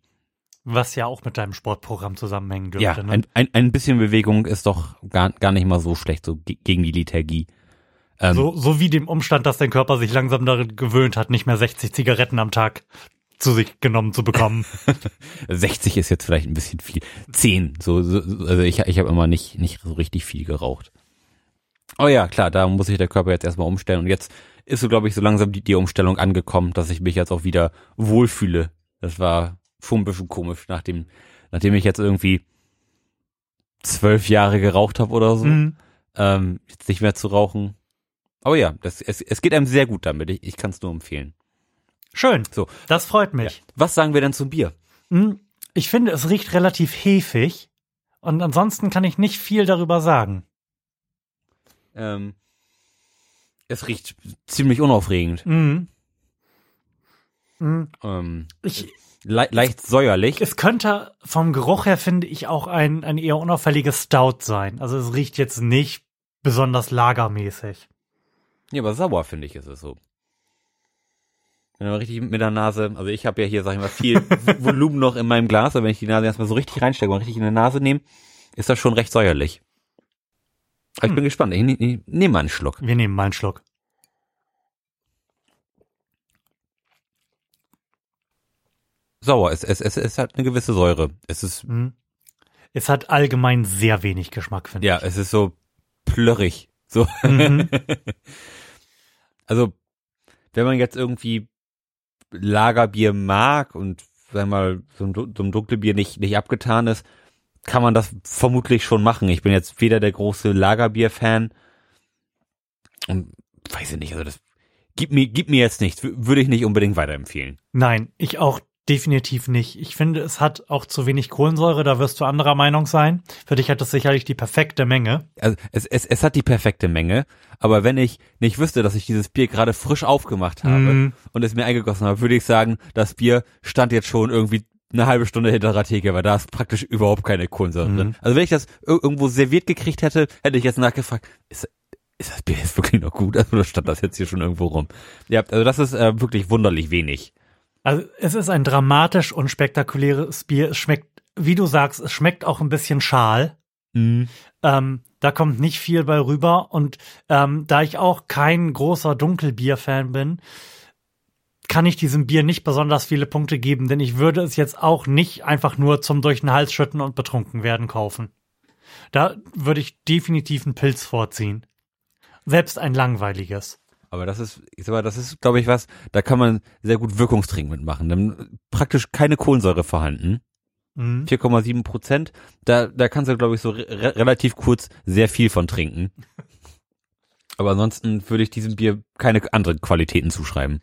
Was ja auch mit deinem Sportprogramm zusammenhängen dürfte. Ja, ne? ein, ein, ein bisschen Bewegung ist doch gar, gar nicht mal so schlecht, so ge gegen die Lethargie. Ähm, so, so wie dem Umstand, dass dein Körper sich langsam darin gewöhnt hat, nicht mehr 60 Zigaretten am Tag zu sich genommen zu bekommen. 60 ist jetzt vielleicht ein bisschen viel. 10, so, so also ich, ich habe immer nicht, nicht so richtig viel geraucht. Oh ja, klar, da muss sich der Körper jetzt erstmal umstellen. Und jetzt ist so, glaube ich, so langsam die, die Umstellung angekommen, dass ich mich jetzt auch wieder wohlfühle. Das war schon ein bisschen komisch, nachdem, nachdem ich jetzt irgendwie zwölf Jahre geraucht habe oder so. Mhm. Ähm, jetzt nicht mehr zu rauchen. Aber ja, das, es, es geht einem sehr gut damit. Ich, ich kann es nur empfehlen. Schön. So. Das freut mich. Was sagen wir denn zum Bier? Hm, Ich finde, es riecht relativ hefig. Und ansonsten kann ich nicht viel darüber sagen. Ähm, es riecht ziemlich unaufregend. Mhm. Mhm. Ähm, Ich, le leicht säuerlich. es könnte vom Geruch her, finde ich, auch ein, ein eher unauffälliges Stout sein. Also es riecht jetzt nicht besonders lagermäßig. Ja, aber sauer finde ich ist es so. Wenn man richtig mit der Nase, also ich habe ja hier, sag ich mal, viel Volumen noch in meinem Glas, aber wenn ich die Nase erstmal so richtig reinstecke und richtig in die Nase nehme, ist das schon recht säuerlich. Aber ich Hm. bin gespannt. Ich, ich, ich nehme mal einen Schluck. Wir nehmen mal einen Schluck. Sauer, es, es, es, es hat eine gewisse Säure. Es ist, Mhm. Es hat allgemein sehr wenig Geschmack, finde ja, es ist so plörrig. So. ich. Mhm. Also, wenn man jetzt irgendwie Lagerbier mag und sagen wir mal so ein, so ein Dunkelbier nicht, nicht abgetan ist, kann man das vermutlich schon machen. Ich bin jetzt weder der große Lagerbier-Fan und weiß ich nicht, also das gibt mir, gibt mir jetzt nichts, würde ich nicht unbedingt weiterempfehlen. Nein, ich auch definitiv nicht. Ich finde, es hat auch zu wenig Kohlensäure, da wirst du anderer Meinung sein. Für dich hat es sicherlich die perfekte Menge. Also es, es, es hat die perfekte Menge, aber wenn ich nicht wüsste, dass ich dieses Bier gerade frisch aufgemacht habe Mhm. und es mir eingegossen habe, würde ich sagen, das Bier stand jetzt schon irgendwie eine halbe Stunde hinter der Theke, weil da ist praktisch überhaupt keine Kohlensäure Mhm. drin. Also wenn ich das ir- irgendwo serviert gekriegt hätte, hätte ich jetzt nachgefragt, ist, ist das Bier jetzt wirklich noch gut? Also oder stand das jetzt hier schon irgendwo rum? Ja, also das ist äh, wirklich wunderlich wenig. Also es ist ein dramatisch unspektakuläres Bier. Es schmeckt, wie du sagst, es schmeckt auch ein bisschen schal. Mhm. Ähm, da kommt nicht viel bei rüber. Und ähm, da ich auch kein großer Dunkelbier-Fan bin, kann ich diesem Bier nicht besonders viele Punkte geben, denn ich würde es jetzt auch nicht einfach nur zum durch den Hals schütten und betrunken werden kaufen. Da würde ich definitiv einen Pilz vorziehen. Selbst ein langweiliges. Aber das ist, ich sag mal, das ist, glaube ich, was, da kann man sehr gut Wirkungstrinken mitmachen. Dann praktisch keine Kohlensäure vorhanden. Mhm. 4,7 Prozent. Da, da kannst du, glaube ich, so re relativ kurz sehr viel von trinken. Aber ansonsten würde ich diesem Bier keine anderen Qualitäten zuschreiben.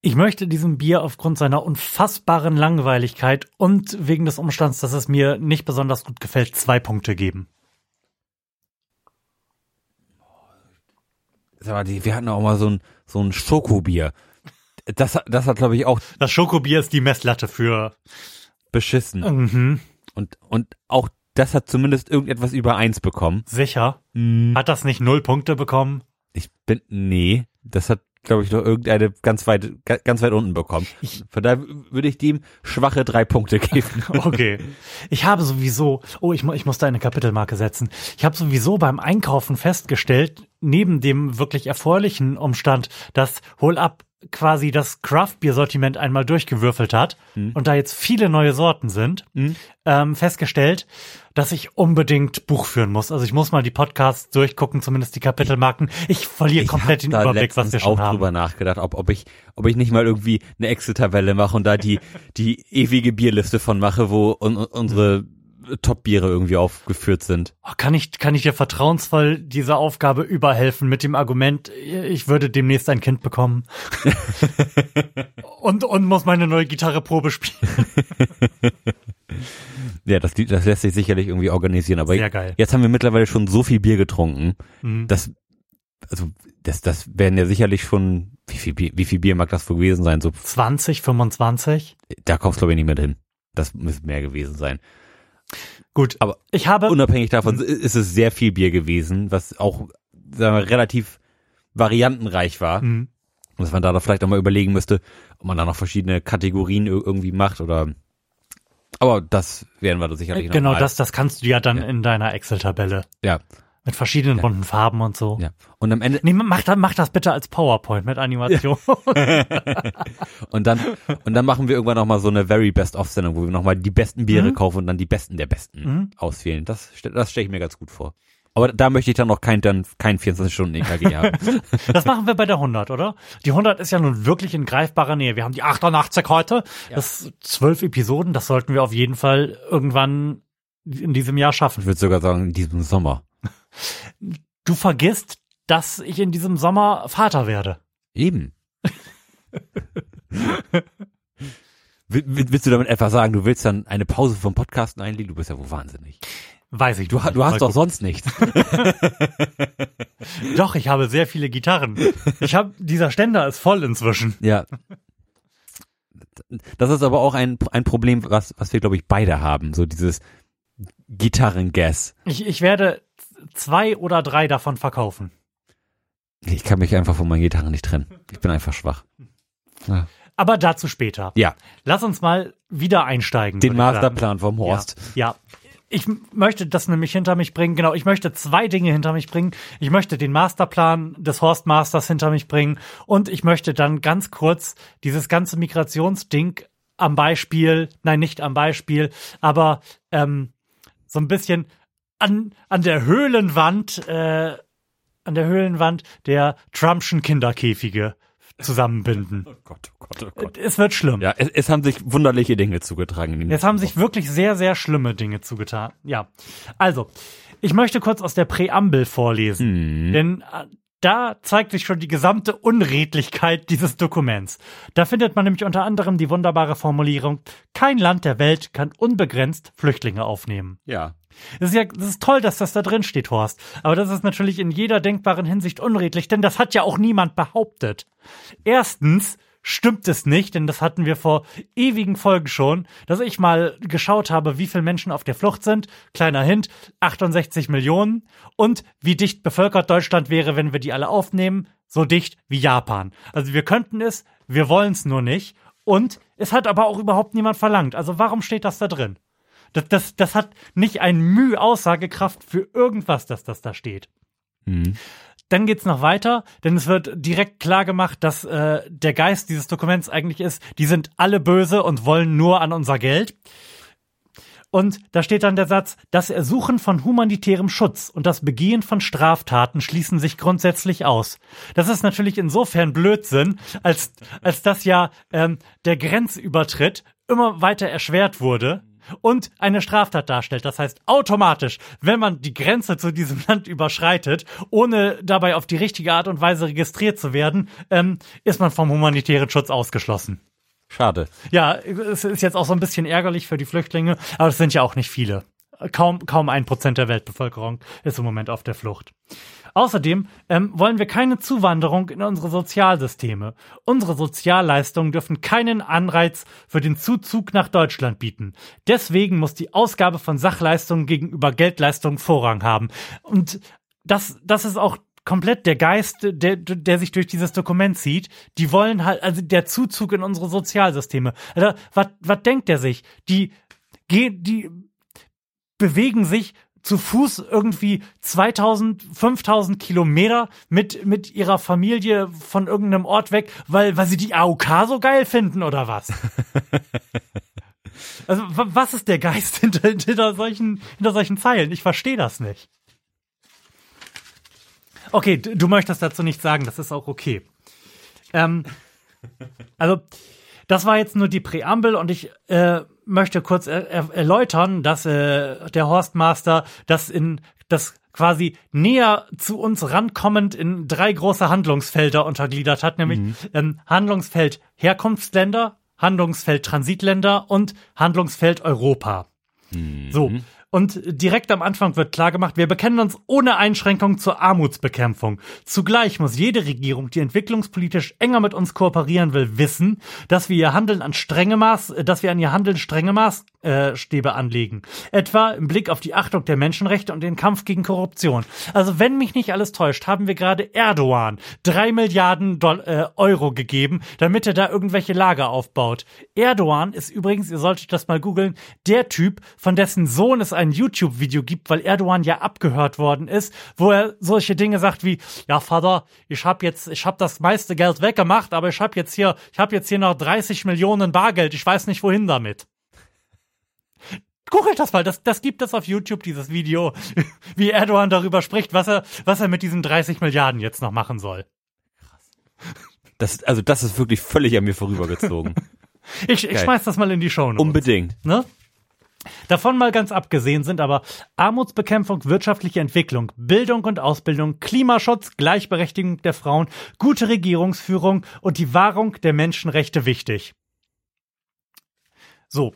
Ich möchte diesem Bier aufgrund seiner unfassbaren Langweiligkeit und wegen des Umstands, dass es mir nicht besonders gut gefällt, zwei Punkte geben. Sag mal, die, wir hatten auch mal so ein, so ein Schokobier. Das, hat- das hat, glaube ich, auch Das Schokobier ist die Messlatte für. beschissen. Mhm. Und, und auch das hat zumindest irgendetwas über eins bekommen. Sicher. Hm. Hat das nicht null Punkte bekommen? Ich bin, nee, das hat, glaube ich, noch irgendeine ganz weit, ga- ganz weit unten bekommen. Ich- Von daher würde ich dem schwache drei Punkte geben. Okay. Ich habe sowieso, oh, ich, ich muss da eine Kapitelmarke setzen. Ich habe sowieso beim Einkaufen festgestellt, neben dem wirklich erfreulichen Umstand, dass Hol Up quasi das Craft-Bier-Sortiment einmal durchgewürfelt hat und da jetzt viele neue Sorten sind, ähm, festgestellt, dass ich unbedingt Buch führen muss. Also ich muss mal die Podcasts durchgucken, zumindest die Kapitelmarken. Ich verliere komplett den Überblick, was wir schon auch haben. drüber nachgedacht, ob, ob ich, ob ich nicht mal irgendwie eine Excel-Tabelle mache und da die, die ewige Bierliste von mache, wo un, unsere Top-Biere irgendwie aufgeführt sind. Oh, Kann ich, kann ich dir vertrauensvoll dieser Aufgabe überhelfen mit dem Argument, ich würde demnächst ein Kind bekommen und, und muss meine neue Gitarre-Probe spielen. Ja, das, das lässt sich sicherlich irgendwie organisieren, aber Sehr geil. jetzt haben wir mittlerweile schon so viel Bier getrunken, Mhm. das, also, das, das werden ja sicherlich schon, wie viel Bier, wie viel Bier mag das wohl gewesen sein? So, 20, 25? da kommst du glaube ich nicht mehr hin. Das müsste mehr gewesen sein. Gut, Aber ich habe, Unabhängig davon ist es sehr viel Bier gewesen, was auch, sagen wir, relativ variantenreich war. Mhm. Und dass man da doch vielleicht auch mal überlegen müsste, ob man da noch verschiedene Kategorien ir- irgendwie macht oder. Aber das werden wir da sicherlich noch genau mal. das, das kannst du ja dann Ja. in deiner Excel-Tabelle Ja, mit verschiedenen bunten Farben und so. ja. Und am Ende Nee, mach, das- mach das bitte als PowerPoint mit Animation. und dann und dann machen wir irgendwann noch mal so eine very best of Sendung, wo wir noch mal die besten Biere Mhm. kaufen und dann die besten der besten Mhm. auswählen. Das das stelle ich mir ganz gut vor. Aber da möchte ich dann noch kein dann kein 24 Stunden EKG haben. Das machen wir bei der 100, oder? Die 100 ist ja nun wirklich in greifbarer Nähe. Wir haben die 88 heute. Das ist zwölf Episoden. Das sollten wir auf jeden Fall irgendwann in diesem Jahr schaffen. Ich würde sogar sagen in diesem Sommer. Du vergisst, dass ich in diesem Sommer Vater werde. Eben. Will- will- Willst du damit etwa sagen, du willst dann eine Pause vom Podcasten einlegen? Du bist ja wohl wahnsinnig. Weiß ich. Du, du hast doch sonst nichts. Doch, ich habe sehr viele Gitarren. Ich habe, dieser Ständer ist voll inzwischen. Ja. Das ist aber auch ein, ein Problem, was, was wir, glaube ich, beide haben. So dieses Gitarrengas. Ich, ich werde zwei oder drei davon verkaufen. Ich kann mich einfach von meinen Gitarren nicht trennen. Ich bin einfach schwach. Ja. Aber dazu später. Ja, Lass uns mal wieder einsteigen. den. Masterplan vom Horst. Ja. ja. Ich möchte das nämlich hinter mich bringen. Genau, ich möchte zwei Dinge hinter mich bringen. Ich möchte den Masterplan des Horstmasters hinter mich bringen und ich möchte dann ganz kurz dieses ganze Migrationsding am Beispiel, nein, nicht am Beispiel, aber ähm, so ein bisschen an, an der Höhlenwand, äh, an der Höhlenwand der Trumpschen Kinderkäfige zusammenbinden. Oh Gott, oh Gott, oh Gott. Es wird schlimm. Ja, es, es haben sich wunderliche Dinge zugetragen. Jetzt haben sich wirklich sehr, sehr schlimme Dinge zugetan. Ja. Also, ich möchte kurz aus der Präambel vorlesen. Mhm. Denn äh, da zeigt sich schon die gesamte Unredlichkeit dieses Dokuments. Da findet man nämlich unter anderem die wunderbare Formulierung, kein Land der Welt kann unbegrenzt Flüchtlinge aufnehmen. Ja. Das ist ja, das ist toll, dass das da drin steht, Horst. Aber das ist natürlich in jeder denkbaren Hinsicht unredlich, denn das hat ja auch niemand behauptet. Erstens stimmt es nicht, denn das hatten wir vor ewigen Folgen schon, dass ich mal geschaut habe, wie viele Menschen auf der Flucht sind. Kleiner Hint, 68 Millionen. Und wie dicht bevölkert Deutschland wäre, wenn wir die alle aufnehmen. So dicht wie Japan. Also wir könnten es, wir wollen es nur nicht. Und es hat aber auch überhaupt niemand verlangt. Also warum steht das da drin? Das, das, das hat nicht ein Mühe Aussagekraft für irgendwas, dass das da steht. Mhm. Dann geht's noch weiter, denn es wird direkt klar gemacht, dass äh, der Geist dieses Dokuments eigentlich ist, die sind alle böse und wollen nur an unser Geld. Und da steht dann der Satz, das Ersuchen von humanitärem Schutz und das Begehen von Straftaten schließen sich grundsätzlich aus. Das ist natürlich insofern Blödsinn, als, als dass ja ähm, der Grenzübertritt immer weiter erschwert wurde und eine Straftat darstellt. Das heißt, automatisch, wenn man die Grenze zu diesem Land überschreitet, ohne dabei auf die richtige Art und Weise registriert zu werden, ähm, ist man vom humanitären Schutz ausgeschlossen. Schade. Ja, es ist jetzt auch so ein bisschen ärgerlich für die Flüchtlinge, aber es sind ja auch nicht viele. Kaum, kaum ein Prozent der Weltbevölkerung ist im Moment auf der Flucht. Außerdem ähm, wollen wir keine Zuwanderung in unsere Sozialsysteme. Unsere Sozialleistungen dürfen keinen Anreiz für den Zuzug nach Deutschland bieten. Deswegen muss die Ausgabe von Sachleistungen gegenüber Geldleistungen Vorrang haben. Und das, das ist auch komplett der Geist, der, der sich durch dieses Dokument zieht. Die wollen halt, also der Zuzug in unsere Sozialsysteme. Also, was, denkt der sich? Die, die bewegen sich zu Fuß irgendwie 2000, 5000 Kilometer mit, mit ihrer Familie von irgendeinem Ort weg, weil, weil sie die AOK so geil finden oder was? also, was ist der Geist hinter, hinter, solchen, hinter solchen Zeilen? Ich verstehe das nicht. Okay, du möchtest dazu nichts sagen, das ist auch okay. Ähm, also, das war jetzt nur die Präambel und ich äh, möchte kurz er er erläutern, dass äh, der Horstmaster das in das quasi näher zu uns rankommend in drei große Handlungsfelder untergliedert hat, nämlich mhm. ähm, Handlungsfeld Herkunftsländer, Handlungsfeld Transitländer und Handlungsfeld Europa. Mhm. So, und direkt am Anfang wird klargemacht, wir bekennen uns ohne Einschränkung zur Armutsbekämpfung. Zugleich muss jede Regierung, die entwicklungspolitisch enger mit uns kooperieren will, wissen, dass wir ihr Handeln an strenge Maß, dass wir an ihr Handeln strenge Maßstäbe anlegen. Etwa im Blick auf die Achtung der Menschenrechte und den Kampf gegen Korruption. Also wenn mich nicht alles täuscht, haben wir gerade Erdogan drei Milliarden Doll äh, Euro gegeben, damit er da irgendwelche Lager aufbaut. Erdogan ist übrigens, ihr solltet das mal googeln, der Typ, von dessen Sohn es ein YouTube-Video gibt, weil Erdogan ja abgehört worden ist, wo er solche Dinge sagt wie, ja Vater, ich habe jetzt, ich habe das meiste Geld weggemacht, aber ich habe jetzt hier, ich habe jetzt hier noch 30 Millionen Bargeld, ich weiß nicht wohin damit. Googelt das mal, das, das gibt es auf YouTube, dieses Video, wie Erdogan darüber spricht, was er, was er mit diesen 30 Milliarden jetzt noch machen soll. Das, also das ist wirklich völlig an mir vorübergezogen. ich, ich schmeiß das mal in die Show. Notes. Unbedingt. Ne? Davon mal ganz abgesehen sind aber Armutsbekämpfung, wirtschaftliche Entwicklung, Bildung und Ausbildung, Klimaschutz, Gleichberechtigung der Frauen, gute Regierungsführung und die Wahrung der Menschenrechte wichtig. So.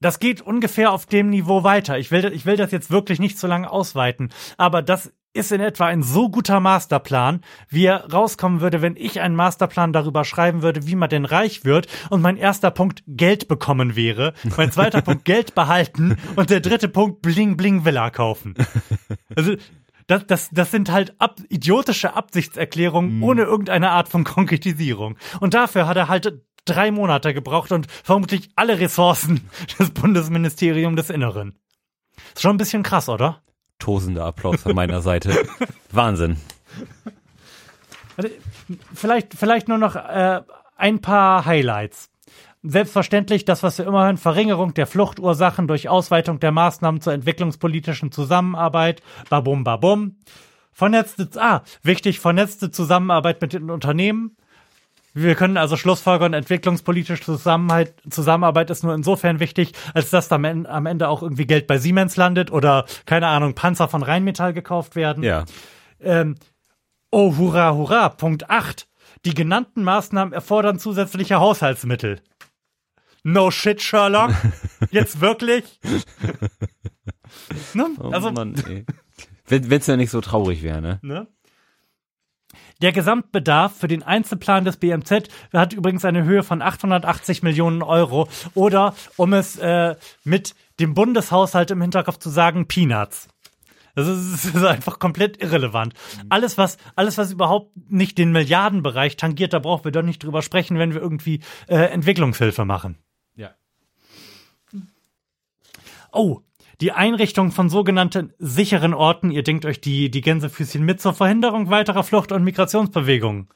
Das geht ungefähr auf dem Niveau weiter. Ich will, ich will das jetzt wirklich nicht so lange ausweiten. Aber das ist in etwa ein so guter Masterplan, wie er rauskommen würde, wenn ich einen Masterplan darüber schreiben würde, wie man denn reich wird und mein erster Punkt Geld bekommen wäre, mein zweiter Punkt Geld behalten und der dritte Punkt Bling Bling Villa kaufen. Also das, das, das sind halt ab, idiotische Absichtserklärungen mhm. ohne irgendeine Art von Konkretisierung. Und dafür hat er halt drei Monate gebraucht und vermutlich alle Ressourcen des Bundesministeriums des Inneren. Ist schon ein bisschen krass, oder? Tosender Applaus von meiner Seite. Wahnsinn. Vielleicht, vielleicht nur noch äh, ein paar Highlights. Selbstverständlich das, was wir immer hören, Verringerung der Fluchtursachen durch Ausweitung der Maßnahmen zur entwicklungspolitischen Zusammenarbeit, babum, babum. Vernetzte, ah, wichtig, vernetzte Zusammenarbeit mit den Unternehmen, wir können also schlussfolgern, entwicklungspolitische Zusammenarbeit, Zusammenarbeit ist nur insofern wichtig, als dass am Ende auch irgendwie Geld bei Siemens landet oder, keine Ahnung, Panzer von Rheinmetall gekauft werden. Ja. Ähm, Oh, hurra, hurra. Punkt 8. Die genannten Maßnahmen erfordern zusätzliche Haushaltsmittel. No shit, Sherlock. Jetzt wirklich? ne? Oh Also, Mann, ey. Wenn es ja nicht so traurig wäre, ne? ne? Der Gesamtbedarf für den Einzelplan des BMZ hat übrigens eine Höhe von 880 Millionen Euro oder, um es äh, mit dem Bundeshaushalt im Hinterkopf zu sagen, Peanuts. Das ist, das ist einfach komplett irrelevant. Alles, was, alles, was überhaupt nicht den Milliardenbereich tangiert, da brauchen wir doch nicht drüber sprechen, wenn wir irgendwie äh, Entwicklungshilfe machen. Ja. Oh, die Einrichtung von sogenannten sicheren Orten, ihr denkt euch die, die Gänsefüßchen mit zur Verhinderung weiterer Flucht- und Migrationsbewegungen.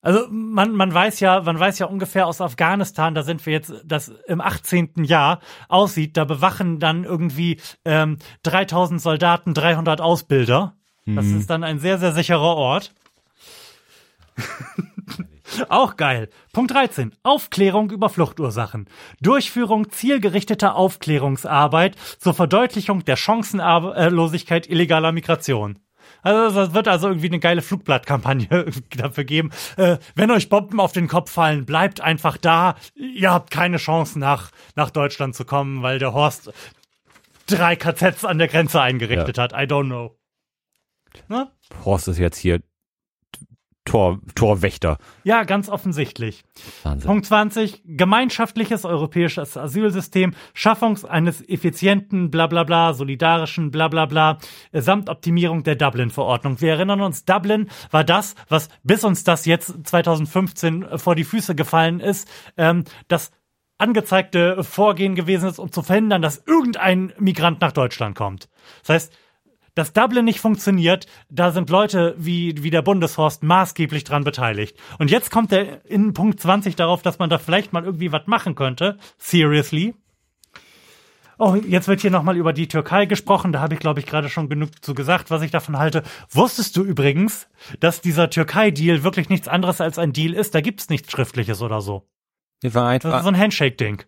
Also man, man weiß ja, man weiß ja ungefähr aus Afghanistan, da sind wir jetzt, das im 18. Jahr aussieht, da bewachen dann irgendwie ähm, 3000 Soldaten, 300 Ausbilder. Das ist dann ein sehr, sehr sicherer Ort. Auch geil. Punkt 13. Aufklärung über Fluchtursachen. Durchführung zielgerichteter Aufklärungsarbeit zur Verdeutlichung der Chancenlosigkeit illegaler Migration. Also es wird also irgendwie eine geile Flugblattkampagne dafür geben. Äh, wenn euch Bomben auf den Kopf fallen, bleibt einfach da. Ihr habt keine Chance nach, nach Deutschland zu kommen, weil der Horst drei KZs an der Grenze eingerichtet Ja. hat. I don't know. Ne? Horst ist jetzt hier Tor, Torwächter. Ja, ganz offensichtlich. Wahnsinn. Punkt 20. Gemeinschaftliches europäisches Asylsystem, Schaffung eines effizienten, bla bla bla, solidarischen, bla bla bla, samt Optimierung der Dublin-Verordnung. Wir erinnern uns, Dublin war das, was bis uns das jetzt 2015 vor die Füße gefallen ist, ähm, das angezeigte Vorgehen gewesen ist, um zu verhindern, dass irgendein Migrant nach Deutschland kommt. Das heißt, dass Dublin nicht funktioniert, da sind Leute wie, wie der Bundeshorst maßgeblich dran beteiligt. Und jetzt kommt er in Punkt 20 darauf, dass man da vielleicht mal irgendwie was machen könnte. Seriously. Oh, jetzt wird hier nochmal über die Türkei gesprochen. Da habe ich, glaube ich, gerade schon genug zu gesagt, was ich davon halte. Wusstest du übrigens, dass dieser Türkei-Deal wirklich nichts anderes als ein Deal ist? Da gibt's nichts Schriftliches oder so. Das war Das ist einfach so ein Handshake-Ding.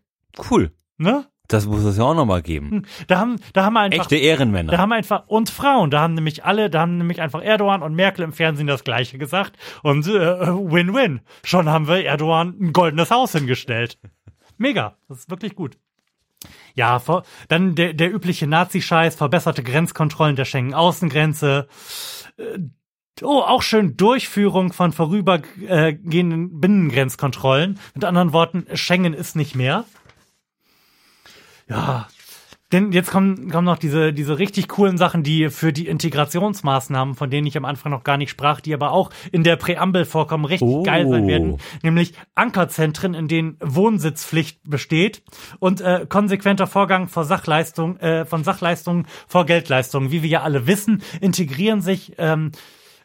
cool. Ne? Das muss es ja auch nochmal geben. Da haben, da haben einfach. Echte Ehrenmänner. Da haben einfach, und Frauen, da haben nämlich alle, da haben nämlich einfach Erdogan und Merkel im Fernsehen das Gleiche gesagt. Und äh, Win-Win. Schon haben wir Erdogan ein goldenes Haus hingestellt. Mega. Das ist wirklich gut. Ja, vor, dann der, der übliche Nazi-Scheiß, verbesserte Grenzkontrollen der Schengen-Außengrenze. Äh, Oh, auch schön Durchführung von vorübergehenden Binnengrenzkontrollen. Mit anderen Worten, Schengen ist nicht mehr. Ja, denn jetzt kommen, kommen noch diese, diese richtig coolen Sachen, die für die Integrationsmaßnahmen, von denen ich am Anfang noch gar nicht sprach, die aber auch in der Präambel vorkommen, richtig Oh. geil sein werden. Nämlich Ankerzentren, in denen Wohnsitzpflicht besteht und äh, konsequenter Vorgang vor Sachleistung, äh, von Sachleistungen vor Geldleistungen. Wie wir ja alle wissen, integrieren sich ähm,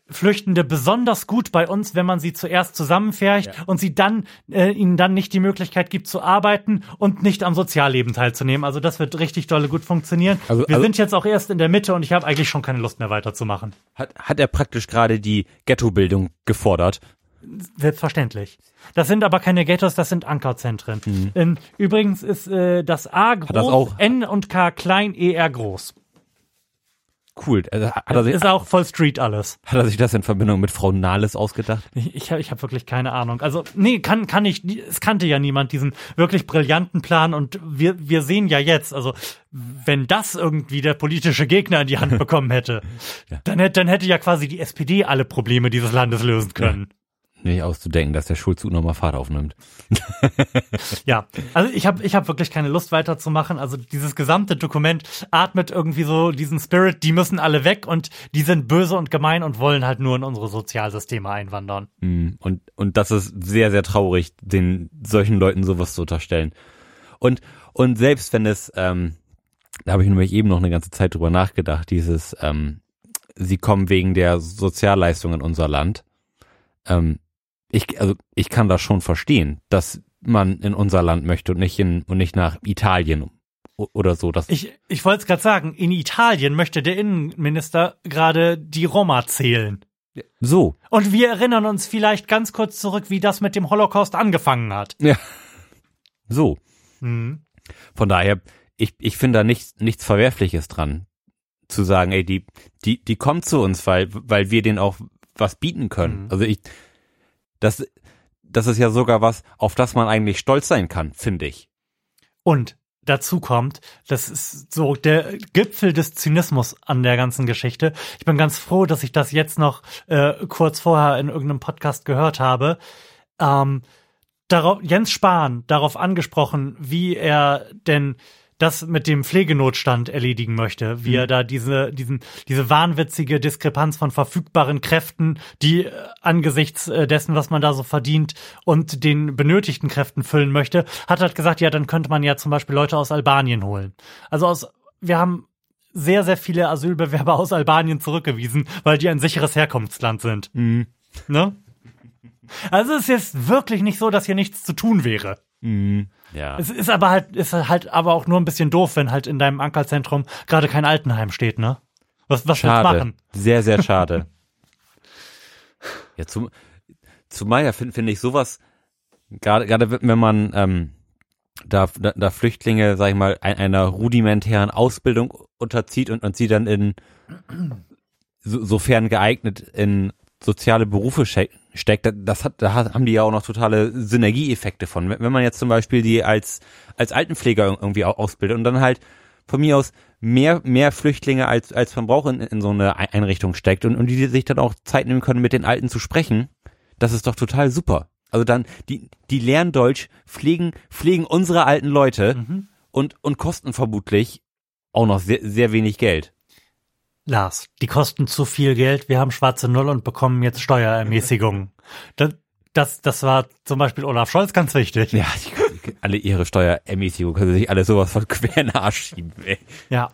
Flüchtende besonders gut bei uns, wenn man sie zuerst zusammenfärcht und sie dann äh, ihnen dann nicht die Möglichkeit gibt zu arbeiten und nicht am Sozialleben teilzunehmen. Also das wird richtig dolle gut funktionieren. Also- Wir also- sind jetzt auch erst in der Mitte und ich habe eigentlich schon keine Lust mehr weiterzumachen. Hat, hat er praktisch gerade die Ghettobildung gefordert. Selbstverständlich. Das sind aber keine Ghettos, das sind Ankerzentren. Ähm, übrigens ist äh, das A groß, Mhm. das auch- N und K klein, E R groß. Cool. Also, hat, er sich, Ist auch voll Street alles. hat er sich das in Verbindung mit Frau Nahles ausgedacht? Ich, habe ich hab wirklich keine Ahnung. Also, nee, kann, kann ich, es kannte ja niemand diesen wirklich brillanten Plan und wir, wir sehen ja jetzt, also, wenn das irgendwie der politische Gegner in die Hand bekommen hätte, dann, hätte, dann hätte ja quasi die SPD alle Probleme dieses Landes lösen können. Nicht auszudenken, dass der Schulzug nochmal Fahrt aufnimmt. Ja, also ich habe ich hab wirklich keine Lust weiterzumachen. Also dieses gesamte Dokument atmet irgendwie so diesen Spirit, die müssen alle weg und die sind böse und gemein und wollen halt nur in unsere Sozialsysteme einwandern. Mm, Und, und das ist sehr, sehr traurig, den solchen Leuten sowas zu unterstellen. Und, und selbst wenn es, ähm, da habe ich nämlich eben noch eine ganze Zeit drüber nachgedacht, dieses, ähm, sie kommen wegen der Sozialleistung in unser Land. Ähm, ich, also ich kann das schon verstehen, dass man in unser Land möchte und nicht in und nicht nach Italien oder so. Das, Ich, ich wollte es gerade sagen, in Italien möchte der Innenminister gerade die Roma zählen. so. Und wir erinnern uns vielleicht ganz kurz zurück, wie das mit dem Holocaust angefangen hat. Ja. So. Mhm. Von daher, ich, ich finde da nichts, nichts Verwerfliches dran, zu sagen, ey, die, die, die kommt zu uns, weil, weil wir denen auch was bieten können. Mhm. Also ich, das, das ist ja sogar was, auf das man eigentlich stolz sein kann, finde ich. Und dazu kommt, das ist so der Gipfel des Zynismus an der ganzen Geschichte. Ich bin ganz froh, dass ich das jetzt noch äh, kurz vorher in irgendeinem Podcast gehört habe. Ähm, darauf, Jens Spahn darauf angesprochen, wie er denn das mit dem Pflegenotstand erledigen möchte, wie mhm. er da diese, diesen, diese wahnwitzige Diskrepanz von verfügbaren Kräften, die äh, angesichts äh, dessen, was man da so verdient und den benötigten Kräften füllen möchte, hat halt gesagt, ja, dann könnte man ja zum Beispiel Leute aus Albanien holen. Also aus, wir haben sehr, sehr viele Asylbewerber aus Albanien zurückgewiesen, weil die ein sicheres Herkunftsland sind. Mhm. Ne? Also es ist jetzt wirklich nicht so, dass hier nichts zu tun wäre. Mhm. Ja. Es ist aber halt, ist halt aber auch nur ein bisschen doof, wenn halt in deinem Ankerzentrum gerade kein Altenheim steht, ne? Was, was schade. willst du machen? Sehr, sehr schade. ja, zum, zumal ja finde find ich sowas, gerade, gerade wenn man, ähm, da, da, da Flüchtlinge, sag ich mal, ein, einer rudimentären Ausbildung unterzieht und, und sie dann in, so, sofern geeignet, in soziale Berufe steckt, das hat, da haben die ja auch noch totale Synergieeffekte von. Wenn man jetzt zum Beispiel die als, als Altenpfleger irgendwie ausbildet und dann halt von mir aus mehr, mehr Flüchtlinge als, als man braucht in, in so eine Einrichtung steckt und, und die sich dann auch Zeit nehmen können, mit den Alten zu sprechen, das ist doch total super. Also dann, die, die lernen Deutsch, pflegen, pflegen unsere alten Leute mhm. und, und kosten vermutlich auch noch sehr, sehr wenig Geld. Lars, die kosten zu viel Geld, wir haben schwarze Null und bekommen jetzt Steuerermäßigungen. Das, das, das war zum Beispiel Olaf Scholz ganz wichtig. Ja, die, alle ihre Steuerermäßigungen können sich alle sowas von quer in den Arsch schieben, ey. Ja.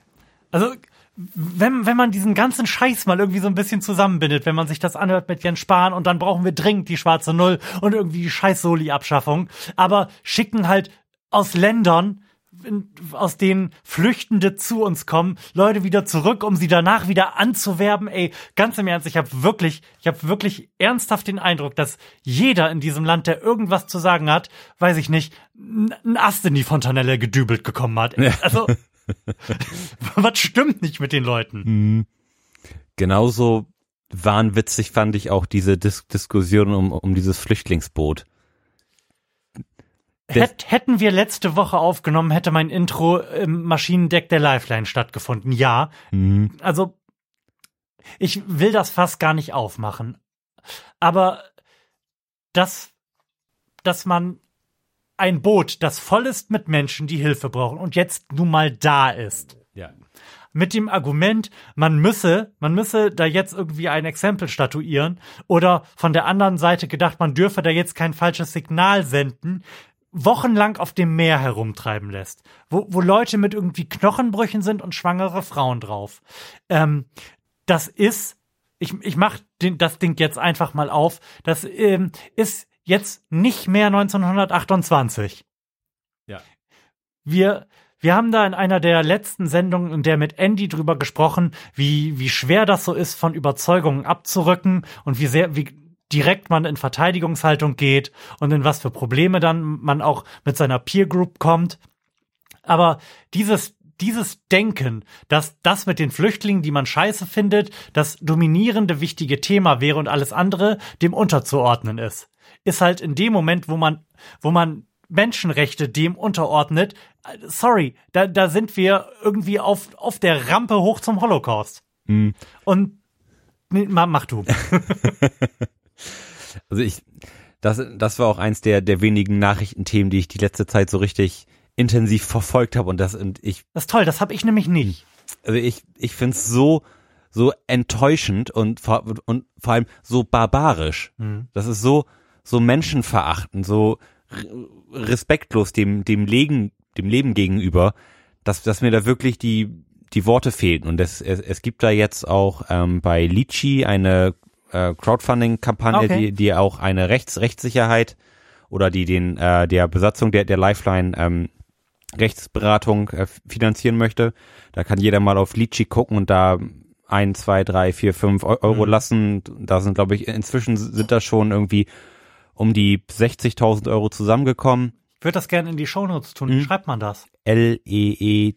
Also, wenn, wenn man diesen ganzen Scheiß mal irgendwie so ein bisschen zusammenbindet, wenn man sich das anhört mit Jens Spahn und dann brauchen wir dringend die schwarze Null und irgendwie die scheiß Soli-Abschaffung, aber schicken halt aus Ländern, aus denen Flüchtende zu uns kommen, Leute wieder zurück, um sie danach wieder anzuwerben. Ey, ganz im Ernst, ich habe wirklich, ich habe wirklich ernsthaft den Eindruck, dass jeder in diesem Land, der irgendwas zu sagen hat, weiß ich nicht, ein Ast in die Fontanelle gedübelt gekommen hat. Ja. Also, was stimmt nicht mit den Leuten? Mhm. Genauso wahnwitzig fand ich auch diese Dis Diskussion um, um dieses Flüchtlingsboot. Hätt, hätten wir letzte Woche aufgenommen, hätte mein Intro im Maschinendeck der Lifeline stattgefunden. Ja. Mhm. Also, ich will das fast gar nicht aufmachen. Aber dass, dass man ein Boot, das voll ist mit Menschen, die Hilfe brauchen und jetzt nun mal da ist. Ja. Mit dem Argument, man müsse, man müsse da jetzt irgendwie ein Exempel statuieren oder von der anderen Seite gedacht, man dürfe da jetzt kein falsches Signal senden, wochenlang auf dem Meer herumtreiben lässt, wo, wo Leute mit irgendwie Knochenbrüchen sind und schwangere Frauen drauf. Ähm, das ist, ich, ich mach den, das Ding jetzt einfach mal auf, das ähm, ist jetzt nicht mehr 1928. Ja. Wir, wir haben da in einer der letzten Sendungen, in der mit Andy drüber gesprochen, wie, wie schwer das so ist, von Überzeugungen abzurücken und wie sehr, wie direkt man in Verteidigungshaltung geht und in was für Probleme dann man auch mit seiner Peer Group kommt. Aber dieses dieses Denken, dass das mit den Flüchtlingen, die man scheiße findet, das dominierende wichtige Thema wäre und alles andere dem unterzuordnen ist, ist halt in dem Moment, wo man, wo man Menschenrechte dem unterordnet, sorry, da, da sind wir irgendwie auf, auf der Rampe hoch zum Holocaust. Mhm. Und mach, mach du. Also ich, das, das war auch eins der, der wenigen Nachrichtenthemen, die ich die letzte Zeit so richtig intensiv verfolgt habe und das und ich. Das ist toll, das habe ich nämlich nicht. Also ich, ich find's so, so enttäuschend und, und vor allem so barbarisch. Mhm. Das ist so, so menschenverachtend, so respektlos dem, dem Leben, dem Leben gegenüber, dass, dass mir da wirklich die, die Worte fehlen. Und es, es, es gibt da jetzt auch ähm, bei Litchi eine äh, Crowdfunding-Kampagne, okay. die, die auch eine Rechts Rechtssicherheit oder die den äh, der Besatzung der, der Lifeline ähm, Rechtsberatung äh, finanzieren möchte. Da kann jeder mal auf Litchi gucken und da ein, zwei, drei, vier, fünf Euro mhm. lassen. Da sind, glaube ich, inzwischen sind da schon irgendwie um die 60.000 Euro zusammengekommen. Ich würde das gerne in die Shownotes tun. Wie mhm. schreibt man das? L-E-E-T-C-H-I.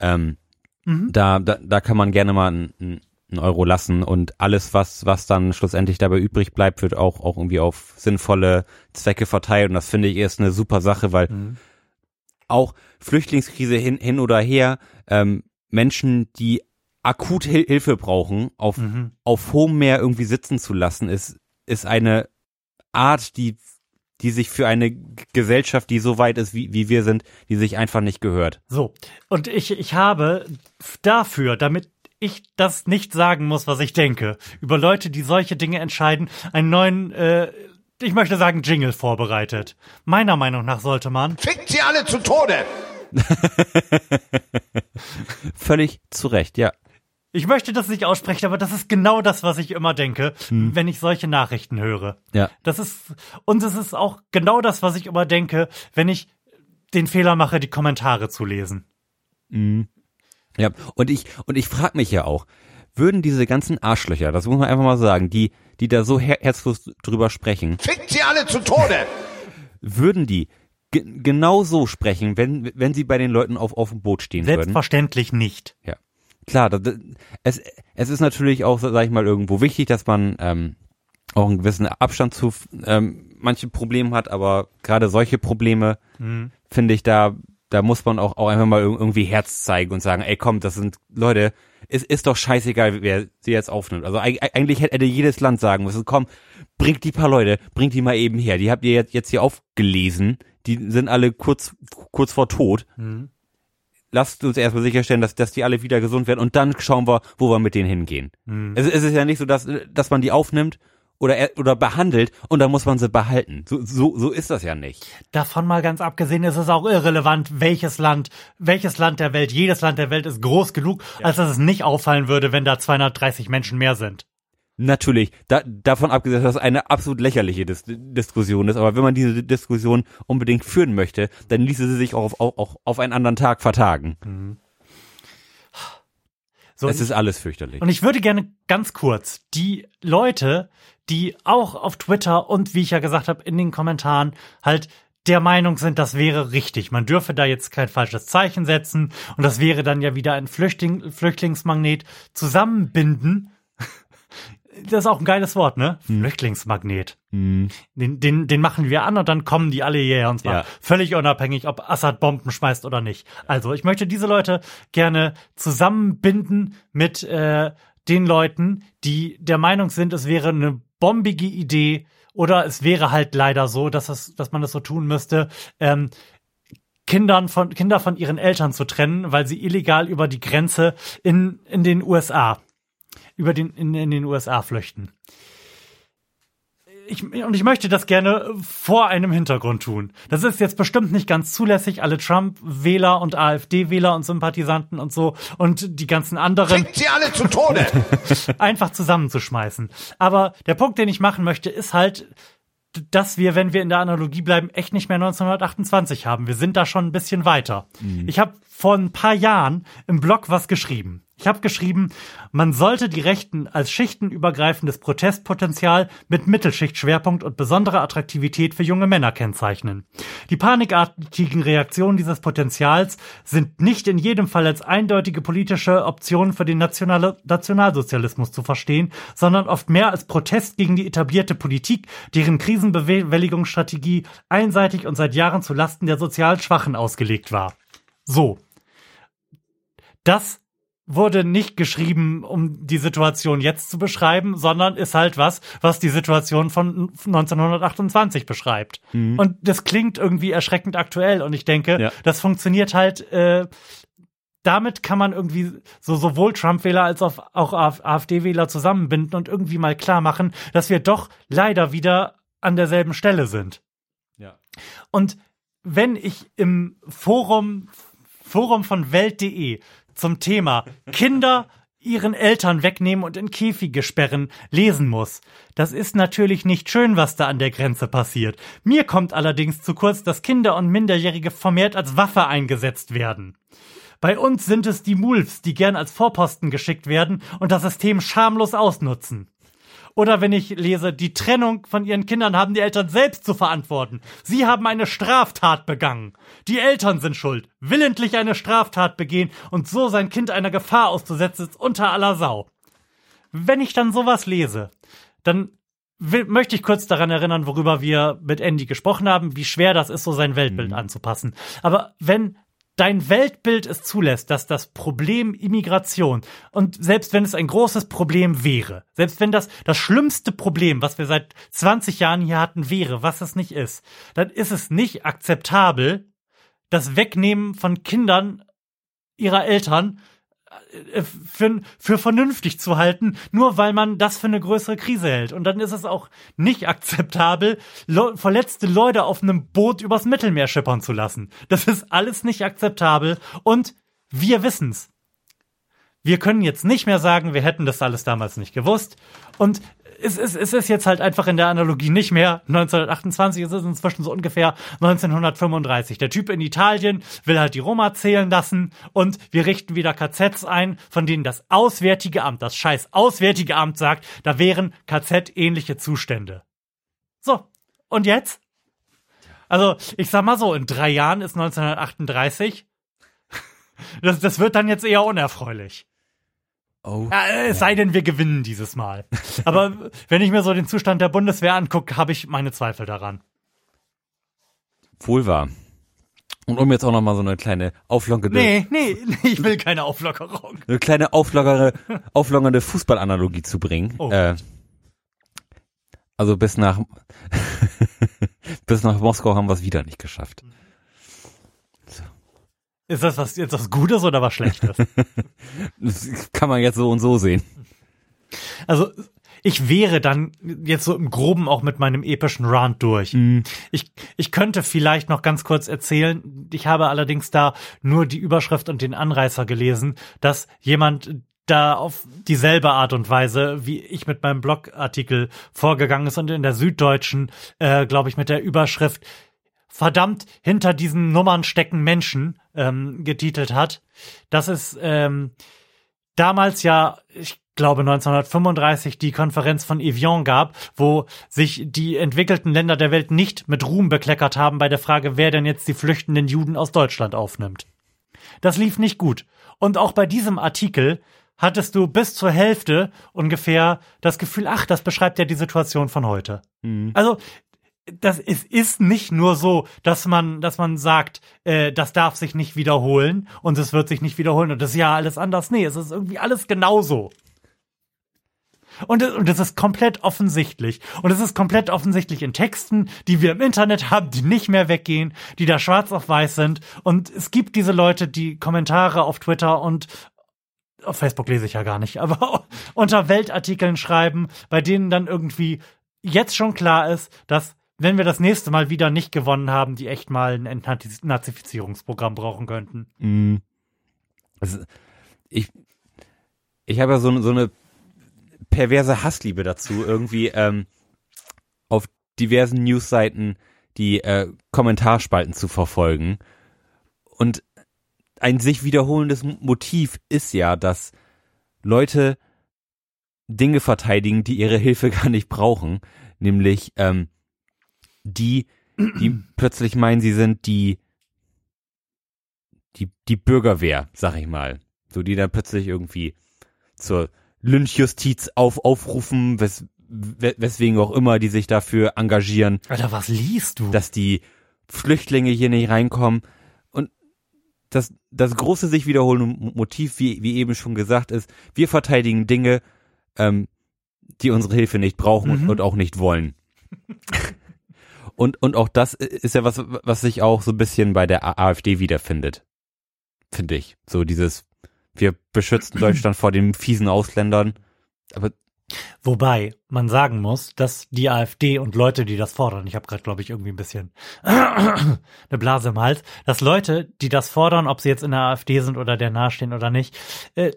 Ähm, mhm. da, da, da kann man gerne mal ein, ein einen Euro lassen und alles, was, was dann schlussendlich dabei übrig bleibt, wird auch, auch irgendwie auf sinnvolle Zwecke verteilt. Und das finde ich ist eine super Sache, weil mhm. auch Flüchtlingskrise hin, hin oder her, ähm, Menschen, die akut Hil Hilfe brauchen, auf, mhm. auf hohem Meer irgendwie sitzen zu lassen, ist, ist eine Art, die, die sich für eine Gesellschaft, die so weit ist, wie, wie wir sind, die sich einfach nicht gehört. So. Und ich, ich habe dafür, damit ich das nicht sagen muss, was ich denke, über Leute, die solche Dinge entscheiden, einen neuen, äh, ich möchte sagen, Jingle vorbereitet. Meiner Meinung nach sollte man. Fickt sie alle zu Tode! Völlig zu Recht, ja. Ich möchte das nicht aussprechen, aber das ist genau das, was ich immer denke, hm. wenn ich solche Nachrichten höre. Ja. Das ist, und es ist auch genau das, was ich immer denke, wenn ich den Fehler mache, die Kommentare zu lesen. Mhm. Ja, und ich, und ich frage mich ja auch, würden diese ganzen Arschlöcher, das muss man einfach mal sagen, die, die da so her herzlos drüber sprechen. Fickt sie alle zu Tode! Würden die genau so sprechen, wenn, wenn sie bei den Leuten auf, auf dem Boot stehen Selbstverständlich würden? nicht. Ja. Klar, das, es, es ist natürlich auch, sag ich mal, irgendwo wichtig, dass man ähm, auch einen gewissen Abstand zu ähm, manchen Problemen hat, aber gerade solche Probleme mhm. finde ich da da muss man auch, auch einfach mal irgendwie Herz zeigen und sagen, ey komm, das sind Leute, es ist doch scheißegal, wer sie jetzt aufnimmt. Also eigentlich hätte jedes Land sagen müssen, komm, bringt die paar Leute, bringt die mal eben her. Die habt ihr jetzt hier aufgelesen, die sind alle kurz, kurz vor Tod. Mhm. Lasst uns erstmal sicherstellen, dass, dass die alle wieder gesund werden und dann schauen wir, wo wir mit denen hingehen. Mhm. Es, es ist ja nicht so, dass, dass man die aufnimmt oder, oder behandelt und dann muss man sie behalten. So, so, so ist das ja nicht. Davon mal ganz abgesehen ist es auch irrelevant, welches Land, welches Land der Welt, jedes Land der Welt ist groß genug, ja. als dass es nicht auffallen würde, wenn da 230 Menschen mehr sind. Natürlich, da, davon abgesehen, dass das eine absolut lächerliche Dis Diskussion ist, aber wenn man diese Diskussion unbedingt führen möchte, dann ließe sie sich auch auf, auch, auch auf einen anderen Tag vertagen. Mhm. So, es ist alles fürchterlich. Und ich würde gerne ganz kurz die Leute, die auch auf Twitter und wie ich ja gesagt habe, in den Kommentaren halt der Meinung sind, das wäre richtig. Man dürfe da jetzt kein falsches Zeichen setzen und das wäre dann ja wieder ein Flüchtling, Flüchtlingsmagnet zusammenbinden. Das ist auch ein geiles Wort, ne? Hm. Flüchtlingsmagnet. Hm. Den, den, den machen wir an und dann kommen die alle hierher und zwar ja. völlig unabhängig, ob Assad Bomben schmeißt oder nicht. Also ich möchte diese Leute gerne zusammenbinden mit äh, den Leuten, die der Meinung sind, es wäre eine bombige Idee oder es wäre halt leider so, dass es, dass man das so tun müsste. Ähm, Kindern von, Kinder von ihren Eltern zu trennen, weil sie illegal über die Grenze in, in den USA, über den, in, in den USA flüchten ich, und ich möchte das gerne vor einem Hintergrund tun. Das ist jetzt bestimmt nicht ganz zulässig, alle Trump-Wähler und AfD-Wähler und Sympathisanten und so und die ganzen anderen. Kriegt sie alle zu Tode! einfach zusammenzuschmeißen. Aber der Punkt, den ich machen möchte, ist halt, dass wir, wenn wir in der Analogie bleiben, echt nicht mehr 1928 haben. Wir sind da schon ein bisschen weiter. Mhm. Ich habe vor ein paar Jahren im Blog was geschrieben. Ich habe geschrieben, man sollte die Rechten als schichtenübergreifendes Protestpotenzial mit Mittelschichtschwerpunkt und besonderer Attraktivität für junge Männer kennzeichnen. Die panikartigen Reaktionen dieses Potenzials sind nicht in jedem Fall als eindeutige politische Optionen für den National Nationalsozialismus zu verstehen, sondern oft mehr als Protest gegen die etablierte Politik, deren Krisenbewältigungsstrategie einseitig und seit Jahren zu Lasten der sozial Schwachen ausgelegt war. So. Das wurde nicht geschrieben, um die Situation jetzt zu beschreiben, sondern ist halt was, was die Situation von 1928 beschreibt. Mhm. Und das klingt irgendwie erschreckend aktuell und ich denke, ja. das funktioniert halt, äh, damit kann man irgendwie so sowohl Trump-Wähler als auch, auch AfD-Wähler zusammenbinden und irgendwie mal klar machen, dass wir doch leider wieder an derselben Stelle sind. Ja. Und wenn ich im Forum Forum von Welt.de zum Thema Kinder ihren Eltern wegnehmen und in Käfige sperren lesen muss. Das ist natürlich nicht schön, was da an der Grenze passiert. Mir kommt allerdings zu kurz, dass Kinder und Minderjährige vermehrt als Waffe eingesetzt werden. Bei uns sind es die Mulfs, die gern als Vorposten geschickt werden und das System schamlos ausnutzen. Oder wenn ich lese, die Trennung von ihren Kindern haben die Eltern selbst zu verantworten. Sie haben eine Straftat begangen. Die Eltern sind schuld. Willentlich eine Straftat begehen und so sein Kind einer Gefahr auszusetzen, ist unter aller Sau. wenn ich dann sowas lese, dann will, möchte ich kurz daran erinnern, worüber wir mit Andy gesprochen haben, wie schwer das ist, so sein Weltbild anzupassen. Aber wenn dein Weltbild es zulässt, dass das Problem Immigration und selbst wenn es ein großes Problem wäre, selbst wenn das das schlimmste Problem, was wir seit 20 Jahren hier hatten, wäre, was es nicht ist, dann ist es nicht akzeptabel, das Wegnehmen von Kindern ihrer Eltern für, für vernünftig zu halten, nur weil man das für eine größere Krise hält. Und dann ist es auch nicht akzeptabel, le verletzte Leute auf einem Boot übers Mittelmeer schippern zu lassen. Das ist alles nicht akzeptabel und wir wissen's. Wir können jetzt nicht mehr sagen, wir hätten das alles damals nicht gewusst. Und es ist, es ist jetzt halt einfach in der Analogie nicht mehr 1928, es ist inzwischen so ungefähr 1935. Der Typ in Italien will halt die Roma zählen lassen und wir richten wieder KZs ein, von denen das Auswärtige Amt, das scheiß Auswärtige Amt sagt, da wären KZ-ähnliche Zustände. So, und jetzt? Also, ich sag mal so, in drei Jahren ist 1938. Das, das wird dann jetzt eher unerfreulich. Oh. Ja, es sei denn, wir gewinnen dieses Mal. Aber wenn ich mir so den Zustand der Bundeswehr angucke, habe ich meine Zweifel daran. Wohl wahr. Und um jetzt auch noch mal so eine kleine auflockernde, Nee, nee, nee, ich will keine Auflockerung. eine kleine auflockere, auflockernde Fußballanalogie zu bringen. Oh. Äh, also bis nach bis nach Moskau haben wir es wieder nicht geschafft. Ist das was jetzt was Gutes oder was Schlechtes? Das kann man jetzt so und so sehen. Also ich wäre dann jetzt so im Groben auch mit meinem epischen Rant durch. Ich, ich könnte vielleicht noch ganz kurz erzählen, ich habe allerdings da nur die Überschrift und den Anreißer gelesen, dass jemand da auf dieselbe Art und Weise, wie ich mit meinem Blogartikel vorgegangen ist und in der Süddeutschen, äh, glaube ich, mit der Überschrift verdammt hinter diesen Nummern stecken Menschen ähm, getitelt hat. Das ist ähm, damals ja, ich glaube 1935 die Konferenz von Evian gab, wo sich die entwickelten Länder der Welt nicht mit Ruhm bekleckert haben bei der Frage, wer denn jetzt die flüchtenden Juden aus Deutschland aufnimmt. Das lief nicht gut. Und auch bei diesem Artikel hattest du bis zur Hälfte ungefähr das Gefühl, ach, das beschreibt ja die Situation von heute. Also das ist, ist nicht nur so, dass man, dass man sagt, äh, das darf sich nicht wiederholen und es wird sich nicht wiederholen und das ist ja alles anders. Nee, es ist irgendwie alles genauso. Und, es- und es ist komplett offensichtlich. Und es ist komplett offensichtlich in Texten, die wir im Internet haben, die nicht mehr weggehen, die da schwarz auf weiß sind. Und es gibt diese Leute, die Kommentare auf Twitter und auf Facebook lese ich ja gar nicht, aber unter Weltartikeln schreiben, bei denen dann irgendwie jetzt schon klar ist, dass wenn wir das nächste Mal wieder nicht gewonnen haben, die echt mal ein Entnazifizierungsprogramm brauchen könnten. Mm. Also, ich ich habe ja so, so eine perverse Hassliebe dazu, irgendwie ähm, auf diversen Newsseiten die äh, Kommentarspalten zu verfolgen. Und ein sich wiederholendes Motiv ist ja, dass Leute Dinge verteidigen, die ihre Hilfe gar nicht brauchen, nämlich ähm, die, die plötzlich meinen, sie sind die die, die Bürgerwehr, sag ich mal. So, die dann plötzlich irgendwie zur Lynchjustiz auf, aufrufen, wes, we- weswegen auch immer, die sich dafür engagieren, Alter, was liest du? dass die Flüchtlinge hier nicht reinkommen. Und das, das große sich wiederholende Mo- Motiv, wie, wie eben schon gesagt ist, wir verteidigen Dinge, ähm, die unsere Hilfe nicht brauchen Mhm. und auch nicht wollen. und, und auch das ist ja was, was sich auch so ein bisschen bei der AfD wiederfindet. Finde ich. So dieses, wir beschützen Deutschland vor den fiesen Ausländern. Aber Wobei man sagen muss, dass die AfD und Leute, die das fordern, ich habe gerade, glaube ich, irgendwie ein bisschen eine Blase im Hals, dass Leute, die das fordern, ob sie jetzt in der AfD sind oder der nahestehen oder nicht, äh,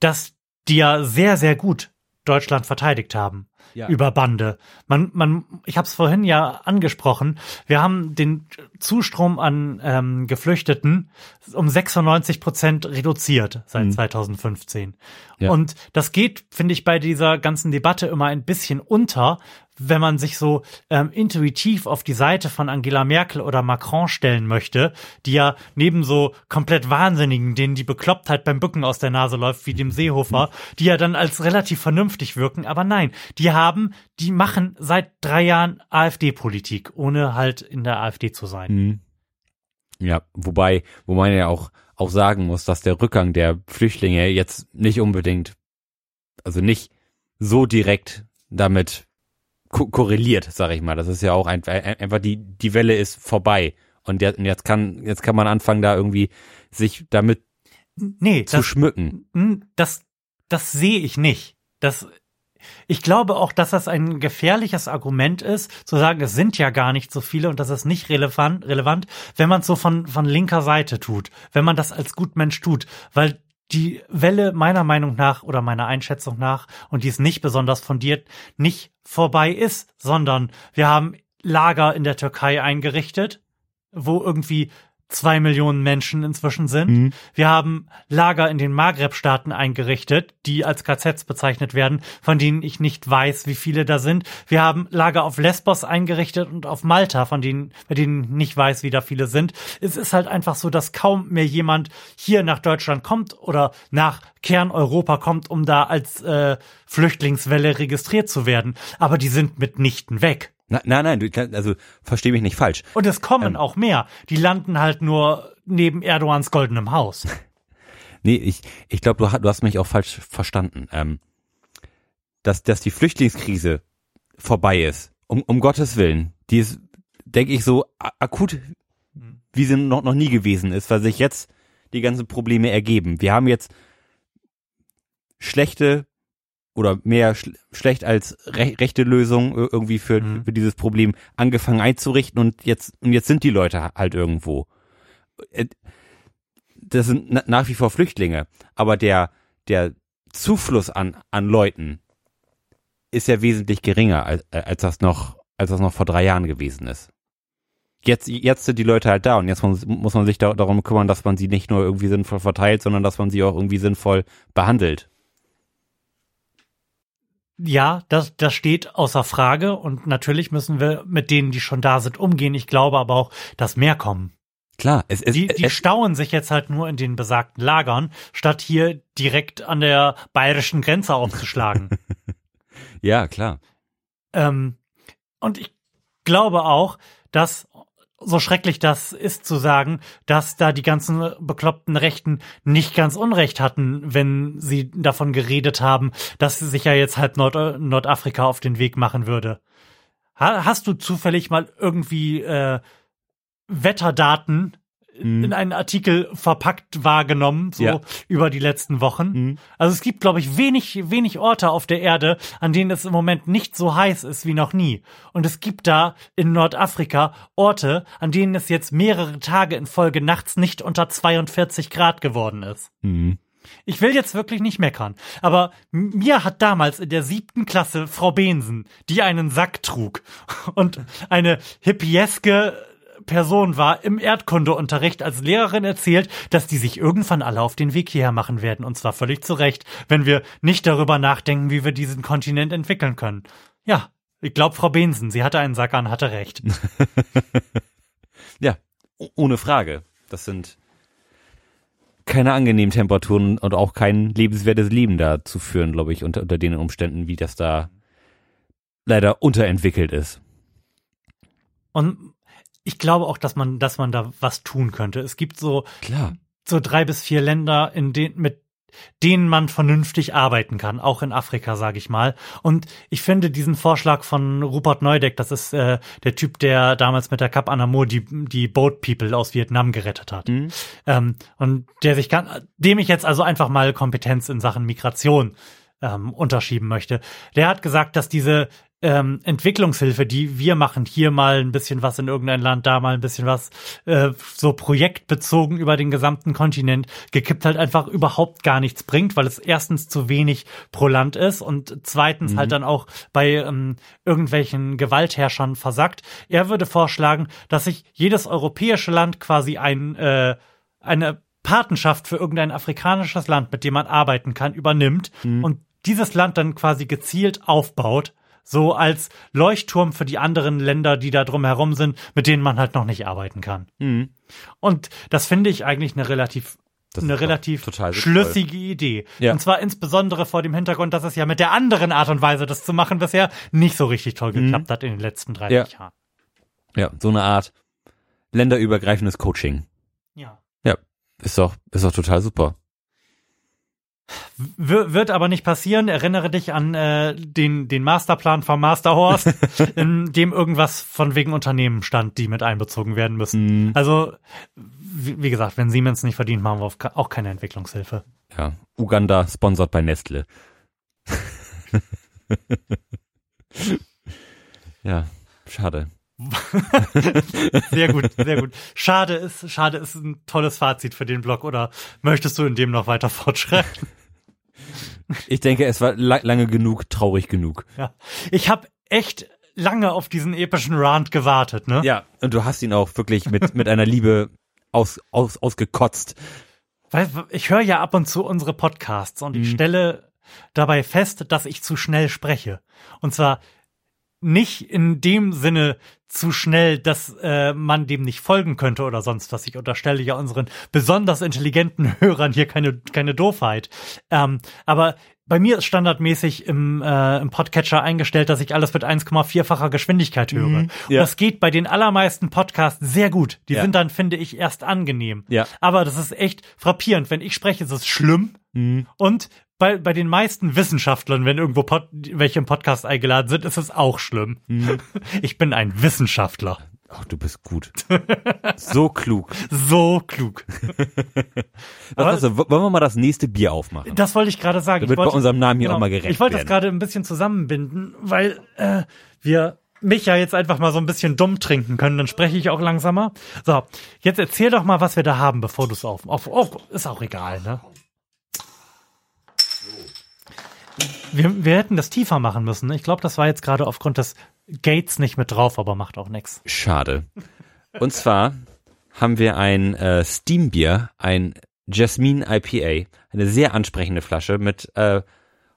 dass die ja sehr, sehr gut Deutschland verteidigt haben Ja. über Bande. Man, man, ich habe es vorhin ja angesprochen. Wir haben den Zustrom an ähm, Geflüchteten um 96 Prozent reduziert seit Mhm. 2015. Ja. Und das geht, finde ich, bei dieser ganzen Debatte immer ein bisschen unter, wenn man sich so ähm, intuitiv auf die Seite von Angela Merkel oder Macron stellen möchte, die ja neben so komplett Wahnsinnigen, denen die Beklopptheit beim Bücken aus der Nase läuft, wie dem Seehofer, die ja dann als relativ vernünftig wirken, aber nein, die haben, die machen seit drei Jahren AfD-Politik, ohne halt in der AfD zu sein. Mhm. Ja, wobei, wo man ja auch, auch sagen muss, dass der Rückgang der Flüchtlinge jetzt nicht unbedingt, also nicht so direkt damit ko korreliert, sag ich mal. Das ist ja auch ein, einfach die, die Welle ist vorbei. Und jetzt, jetzt kann, jetzt kann man anfangen, da irgendwie sich damit nee, zu das, schmücken. hm, Das, das sehe ich nicht. Das, ich glaube auch, dass das ein gefährliches Argument ist, zu sagen, es sind ja gar nicht so viele und das ist nicht relevant, relevant, wenn man es so von, von linker Seite tut, wenn man das als Gutmensch tut, weil die Welle meiner Meinung nach oder meiner Einschätzung nach, und die ist nicht besonders fundiert, nicht vorbei ist, sondern wir haben Lager in der Türkei eingerichtet, wo irgendwie zwei Millionen Menschen inzwischen sind. Mhm. Wir haben Lager in den Maghreb-Staaten eingerichtet, die als KZs bezeichnet werden, von denen ich nicht weiß, wie viele da sind. Wir haben Lager auf Lesbos eingerichtet und auf Malta, von denen, bei denen ich nicht weiß, wie da viele sind. Es ist halt einfach so, dass kaum mehr jemand hier nach Deutschland kommt oder nach Kerneuropa kommt, um da als äh, Flüchtlingswelle registriert zu werden. Aber die sind mitnichten weg. Na, nein, nein, du, also versteh mich nicht falsch. Und es kommen Ähm. auch mehr. Die landen halt nur neben Erdogans goldenem Haus. Nee, ich, ich glaube, du, du hast mich auch falsch verstanden. Ähm, dass, dass die Flüchtlingskrise vorbei ist, um, um Gottes Willen, die ist, denke ich, so akut, wie sie noch, noch nie gewesen ist, weil sich jetzt die ganzen Probleme ergeben. Wir haben jetzt schlechte oder mehr schl schlecht als re rechte Lösung ir- irgendwie für, Mhm. für dieses Problem angefangen einzurichten und jetzt, und jetzt sind die Leute halt irgendwo. Äh, Das sind na nach wie vor Flüchtlinge, aber der, der Zufluss an, an Leuten ist ja wesentlich geringer, als, als das noch, als das noch vor drei Jahren gewesen ist. Jetzt, jetzt sind die Leute halt da und jetzt muss, muss man sich da, darum kümmern, dass man sie nicht nur irgendwie sinnvoll verteilt, sondern dass man sie auch irgendwie sinnvoll behandelt. Ja, das, das steht außer Frage und natürlich müssen wir mit denen, die schon da sind, umgehen. Ich glaube aber auch, dass mehr kommen. Klar, es, es, Die, die es, stauen sich jetzt halt nur in den besagten Lagern, statt hier direkt an der bayerischen Grenze aufzuschlagen. ja, klar. Ähm, und ich glaube auch, dass, so schrecklich das ist zu sagen, dass da die ganzen bekloppten Rechten nicht ganz Unrecht hatten, wenn sie davon geredet haben, dass sich ja jetzt halb Nord Nordafrika auf den Weg machen würde. Ha hast du zufällig mal irgendwie äh, Wetterdaten. In einen Artikel verpackt wahrgenommen, so Ja. über die letzten Wochen. Mhm. Also es gibt, glaube ich, wenig, wenig Orte auf der Erde, an denen es im Moment nicht so heiß ist wie noch nie. Und es gibt da in Nordafrika Orte, an denen es jetzt mehrere Tage in Folge nachts nicht unter 42 Grad geworden ist. Mhm. Ich will jetzt wirklich nicht meckern, aber mir hat damals in der siebten Klasse Frau Behnsen, die einen Sack trug und eine hippieske Person war, im Erdkundeunterricht als Lehrerin erzählt, dass die sich irgendwann alle auf den Weg hierher machen werden. Und zwar völlig zu Recht, wenn wir nicht darüber nachdenken, wie wir diesen Kontinent entwickeln können. Ja, ich glaube, Frau Behnsen, sie hatte einen Sack an, hatte recht. Ja, ohne Frage. Das sind keine angenehmen Temperaturen und auch kein lebenswertes Leben da zu führen, glaube ich, unter, unter den Umständen, wie das da leider unterentwickelt ist. Und ich glaube auch, dass man, dass man da was tun könnte. Es gibt so Klar. so drei bis vier Länder, in denen mit denen man vernünftig arbeiten kann, auch in Afrika, sage ich mal. Und ich finde diesen Vorschlag von Rupert Neudeck, das ist äh, der Typ, der damals mit der Cap Anamur die, die Boat People aus Vietnam gerettet hat. Mhm. Ähm, und der sich kann, dem ich jetzt also einfach mal Kompetenz in Sachen Migration ähm, unterschieben möchte. Der hat gesagt, dass diese ähm, Entwicklungshilfe, die wir machen, hier mal ein bisschen was in irgendein Land, da mal ein bisschen was, äh, so projektbezogen über den gesamten Kontinent, gekippt halt einfach überhaupt gar nichts bringt, weil es erstens zu wenig pro Land ist und zweitens halt dann auch bei ähm, irgendwelchen Gewaltherrschern versackt. Er würde vorschlagen, dass sich jedes europäische Land quasi ein, äh, eine Patenschaft für irgendein afrikanisches Land, mit dem man arbeiten kann, übernimmt und dieses Land dann quasi gezielt aufbaut, so als Leuchtturm für die anderen Länder, die da drum herum sind, mit denen man halt noch nicht arbeiten kann. Mhm. Und das finde ich eigentlich eine relativ Das eine relativ schlüssige Idee. Ja. Und zwar insbesondere vor dem Hintergrund, dass es ja mit der anderen Art und Weise, das zu machen, bisher nicht so richtig toll geklappt hat in den letzten 30 Mhm. Ja. Jahren. Ja, so eine Art länderübergreifendes Coaching. Ja. Ja, ist doch, ist doch total super. W wird aber nicht passieren. Erinnere dich an äh, den, den Masterplan vom Master Horst, in dem irgendwas von wegen Unternehmen stand, die mit einbezogen werden müssen. Mhm. Also, wie, wie gesagt, wenn Siemens nicht verdient, machen wir auch keine Entwicklungshilfe. Ja, Uganda sponsert bei Nestle. ja, schade. Sehr gut, sehr gut. Schade ist, schade ist ein tolles Fazit für den Blog, oder möchtest du in dem noch weiter fortschreiten? Ich denke, es war la lange genug, traurig genug. Ja. Ich habe echt lange auf diesen epischen Rant gewartet, ne? Ja, und du hast ihn auch wirklich mit, mit einer Liebe aus, aus, ausgekotzt. Weil ich höre ja ab und zu unsere Podcasts und ich stelle dabei fest, dass ich zu schnell spreche. Und zwar nicht in dem Sinne zu schnell, dass äh, man dem nicht folgen könnte oder sonst was. Ich unterstelle ja unseren besonders intelligenten Hörern hier keine, keine Doofheit. Ähm, aber bei mir ist standardmäßig im, äh, im Podcatcher eingestellt, dass ich alles mit 1,4-facher Geschwindigkeit höre. Und ja. das geht bei den allermeisten Podcasts sehr gut. Die Ja. sind dann, finde ich, erst angenehm. Ja. Aber das ist echt frappierend. Wenn ich spreche, ist es schlimm. Mhm. Und bei, bei den meisten Wissenschaftlern, wenn irgendwo Pod, welche im Podcast eingeladen sind, ist es auch schlimm. Mhm. Ich bin ein Wissenschaftler. Ach, du bist gut. so klug. So klug. Was, also, wollen wir mal das nächste Bier aufmachen? Das wollte ich gerade sagen. Damit ich wollte, bei unserem Namen hier auch mal gerecht Ich wollte das werden. gerade ein bisschen zusammenbinden, weil äh, wir mich ja jetzt einfach mal so ein bisschen dumm trinken können, dann spreche ich auch langsamer. So, jetzt erzähl doch mal, was wir da haben, bevor du es auf, auf, auf. Ist auch egal, ne? Wir, wir hätten das tiefer machen müssen. Ich glaube, das war jetzt gerade aufgrund des Gates nicht mit drauf, aber macht auch nix. Schade. Und zwar haben wir ein äh, Steambier, ein Jasmine IPA, eine sehr ansprechende Flasche mit äh,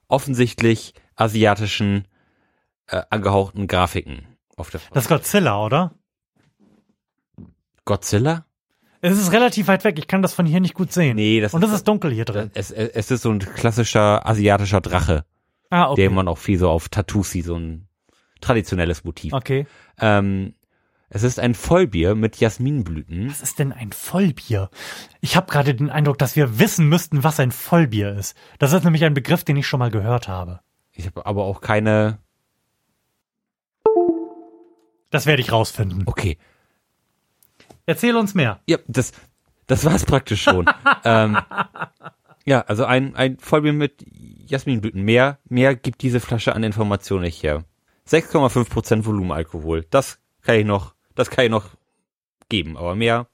offensichtlich asiatischen äh, angehauchten Grafiken auf der Das ist Godzilla, oder? Godzilla? Es ist relativ weit weg. Ich kann das von hier nicht gut sehen. Nee, das Und es ist- ist dunkel hier drin. Es, es, es ist so ein klassischer asiatischer Drache, Ah, okay. den man auch viel so auf Tattoos sieht, so ein traditionelles Motiv. Okay. Ähm, es ist ein Vollbier mit Jasminblüten. Was ist denn ein Vollbier? Ich habe gerade den Eindruck, dass wir wissen müssten, was ein Vollbier ist. Das ist nämlich ein Begriff, den ich schon mal gehört habe. Ich habe aber auch keine. Das werde ich rausfinden. Okay, Erzähl uns mehr. Ja, das, das war's praktisch schon. ähm, ja, also ein, ein Vollbier mit Jasminblüten. Mehr, mehr gibt diese Flasche an Informationen nicht her. 6,5% Volumenalkohol. Das kann ich noch, das kann ich noch geben, aber mehr.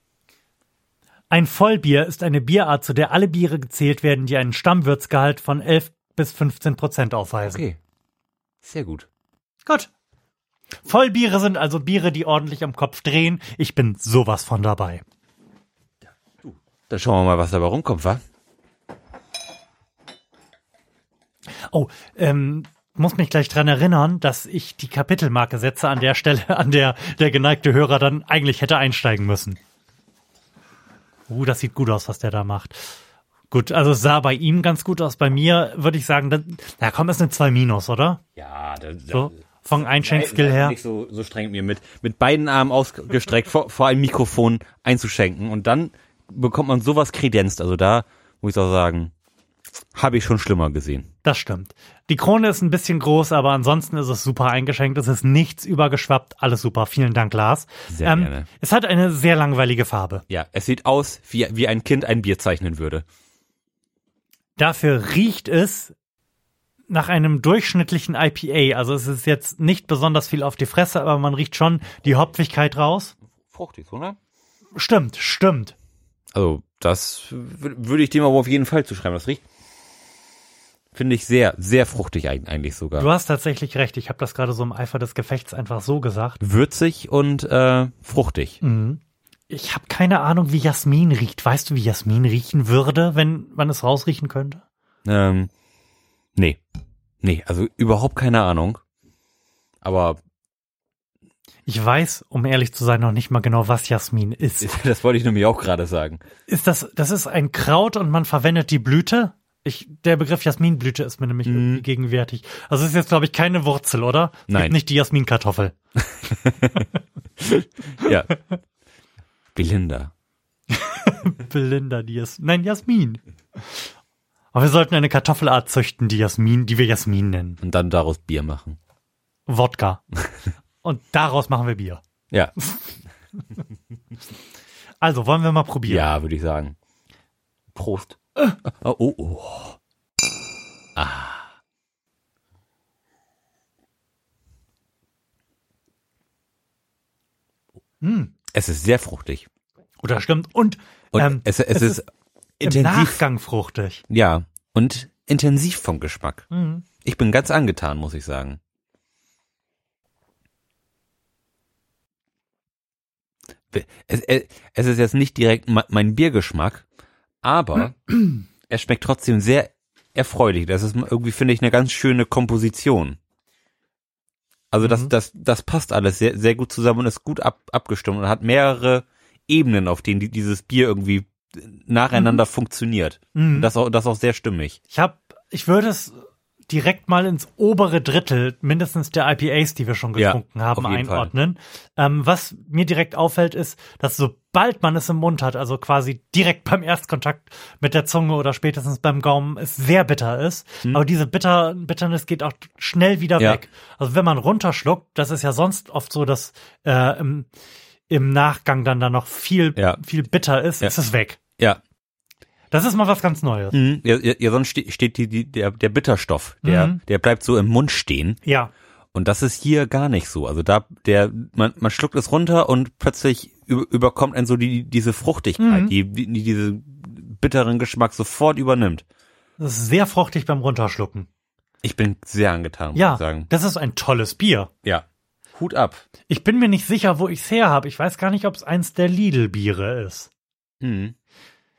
Ein Vollbier ist eine Bierart, zu der alle Biere gezählt werden, die einen Stammwürzgehalt von 11 bis 15 Prozent aufweisen. Okay. Sehr gut. Gut. Vollbiere sind also Biere, die ordentlich am Kopf drehen. Ich bin sowas von dabei. Dann schauen wir mal, was dabei rumkommt, wa? Oh, ähm, muss mich gleich dran erinnern, dass ich die Kapitelmarke setze an der Stelle, an der der geneigte Hörer dann eigentlich hätte einsteigen müssen. Uh, das sieht gut aus, was der da macht. Gut, also es sah bei ihm ganz gut aus. Bei mir würde ich sagen, dann, na komm, ist eine 2 Minus, oder? Ja, das, So, von Einschenkskill her. Nicht so, so streng mit mir mit, mit beiden Armen ausgestreckt vor, vor ein Mikrofon einzuschenken und dann bekommt man sowas kredenzt. Also da muss ich auch sagen, habe ich schon schlimmer gesehen. Das stimmt. Die Krone ist ein bisschen groß, aber ansonsten ist es super eingeschenkt. Es ist nichts übergeschwappt. Alles super. Vielen Dank, Lars. Ähm, Sehr gerne. Es hat eine sehr langweilige Farbe. Ja, es sieht aus, wie, wie ein Kind ein Bier zeichnen würde. Dafür riecht es nach einem durchschnittlichen IPA. Also es ist jetzt nicht besonders viel auf die Fresse, aber man riecht schon die Hopfigkeit raus. Fruchtig, oder? Stimmt, stimmt. Also, das wür- würde ich dem aber auf jeden Fall zuschreiben. Das riecht, finde ich, sehr, sehr fruchtig eig- eigentlich sogar. Du hast tatsächlich recht. Ich habe das gerade so im Eifer des Gefechts einfach so gesagt. Würzig und äh, fruchtig. Ich habe keine Ahnung, wie Jasmin riecht. Weißt du, wie Jasmin riechen würde, wenn man es rausriechen könnte? Ähm, nee. Nee, also überhaupt keine Ahnung. Aber Ich weiß, um ehrlich zu sein, noch nicht mal genau, was Jasmin ist. das wollte ich nämlich auch gerade sagen. Ist das, das ist ein Kraut und man verwendet die Blüte? Ich, der Begriff Jasminblüte ist mir nämlich irgendwie gegenwärtig. Also es ist jetzt, glaube ich, keine Wurzel, oder? Es Nein. Nicht die Jasminkartoffel. Ja. Belinda. Belinda, die Jas Nein, Jasmin. Aber wir sollten eine Kartoffelart züchten, die Jasmin, die wir Jasmin nennen. Und dann daraus Bier machen. Wodka. Und daraus machen wir Bier. Ja. Also, wollen wir mal probieren? Ja, würde ich sagen. Prost. Oh, oh, oh. Ah. Es ist sehr fruchtig. Oder stimmt. Und, ähm, es, es, ist, im intensiv. Nachgang fruchtig. Ja. Und intensiv vom Geschmack. Mhm. Ich bin ganz angetan, muss ich sagen. Es, es es ist jetzt nicht direkt me- mein Biergeschmack, aber es schmeckt trotzdem sehr erfreulich. Das ist irgendwie, finde ich, eine ganz schöne Komposition. Also das, Mhm. das, das passt alles sehr, sehr gut zusammen und ist gut ab, abgestimmt und hat mehrere Ebenen, auf denen die, dieses Bier irgendwie nacheinander funktioniert. Mhm. Das auch, das auch sehr stimmig. Ich habe, ich würde es direkt mal ins obere Drittel mindestens der IPAs, die wir schon Ja, getrunken haben, jeden Fall. einordnen. Ähm, was mir direkt auffällt, ist, dass sobald man es im Mund hat, also quasi direkt beim Erstkontakt mit der Zunge oder spätestens beim Gaumen, es sehr bitter ist. Aber diese bitter, Bitternis geht auch schnell wieder Hm. Ja. weg. Also wenn man runterschluckt, das ist ja sonst oft so, dass äh, im, im Nachgang dann da noch viel, Ja. viel bitter ist, Ja. ist es weg. Ja, Das ist mal was ganz Neues. Mhm. Ja, ja, ja, sonst ste steht die, die, der, der Bitterstoff, der, Mhm. der bleibt so im Mund stehen. Ja. Und das ist hier gar nicht so. Also da, der, man, man schluckt es runter und plötzlich über, überkommt einen so die, diese Fruchtigkeit, Mhm. die, die, die diese bitteren Geschmack sofort übernimmt. Das ist sehr fruchtig beim Runterschlucken. Ich bin sehr angetan, muss Ja, ich sagen. das ist ein tolles Bier. Ja. Hut ab. Ich bin mir nicht sicher, wo ich es her habe. Ich weiß gar nicht, ob es eins der Lidl-Biere ist. Mhm.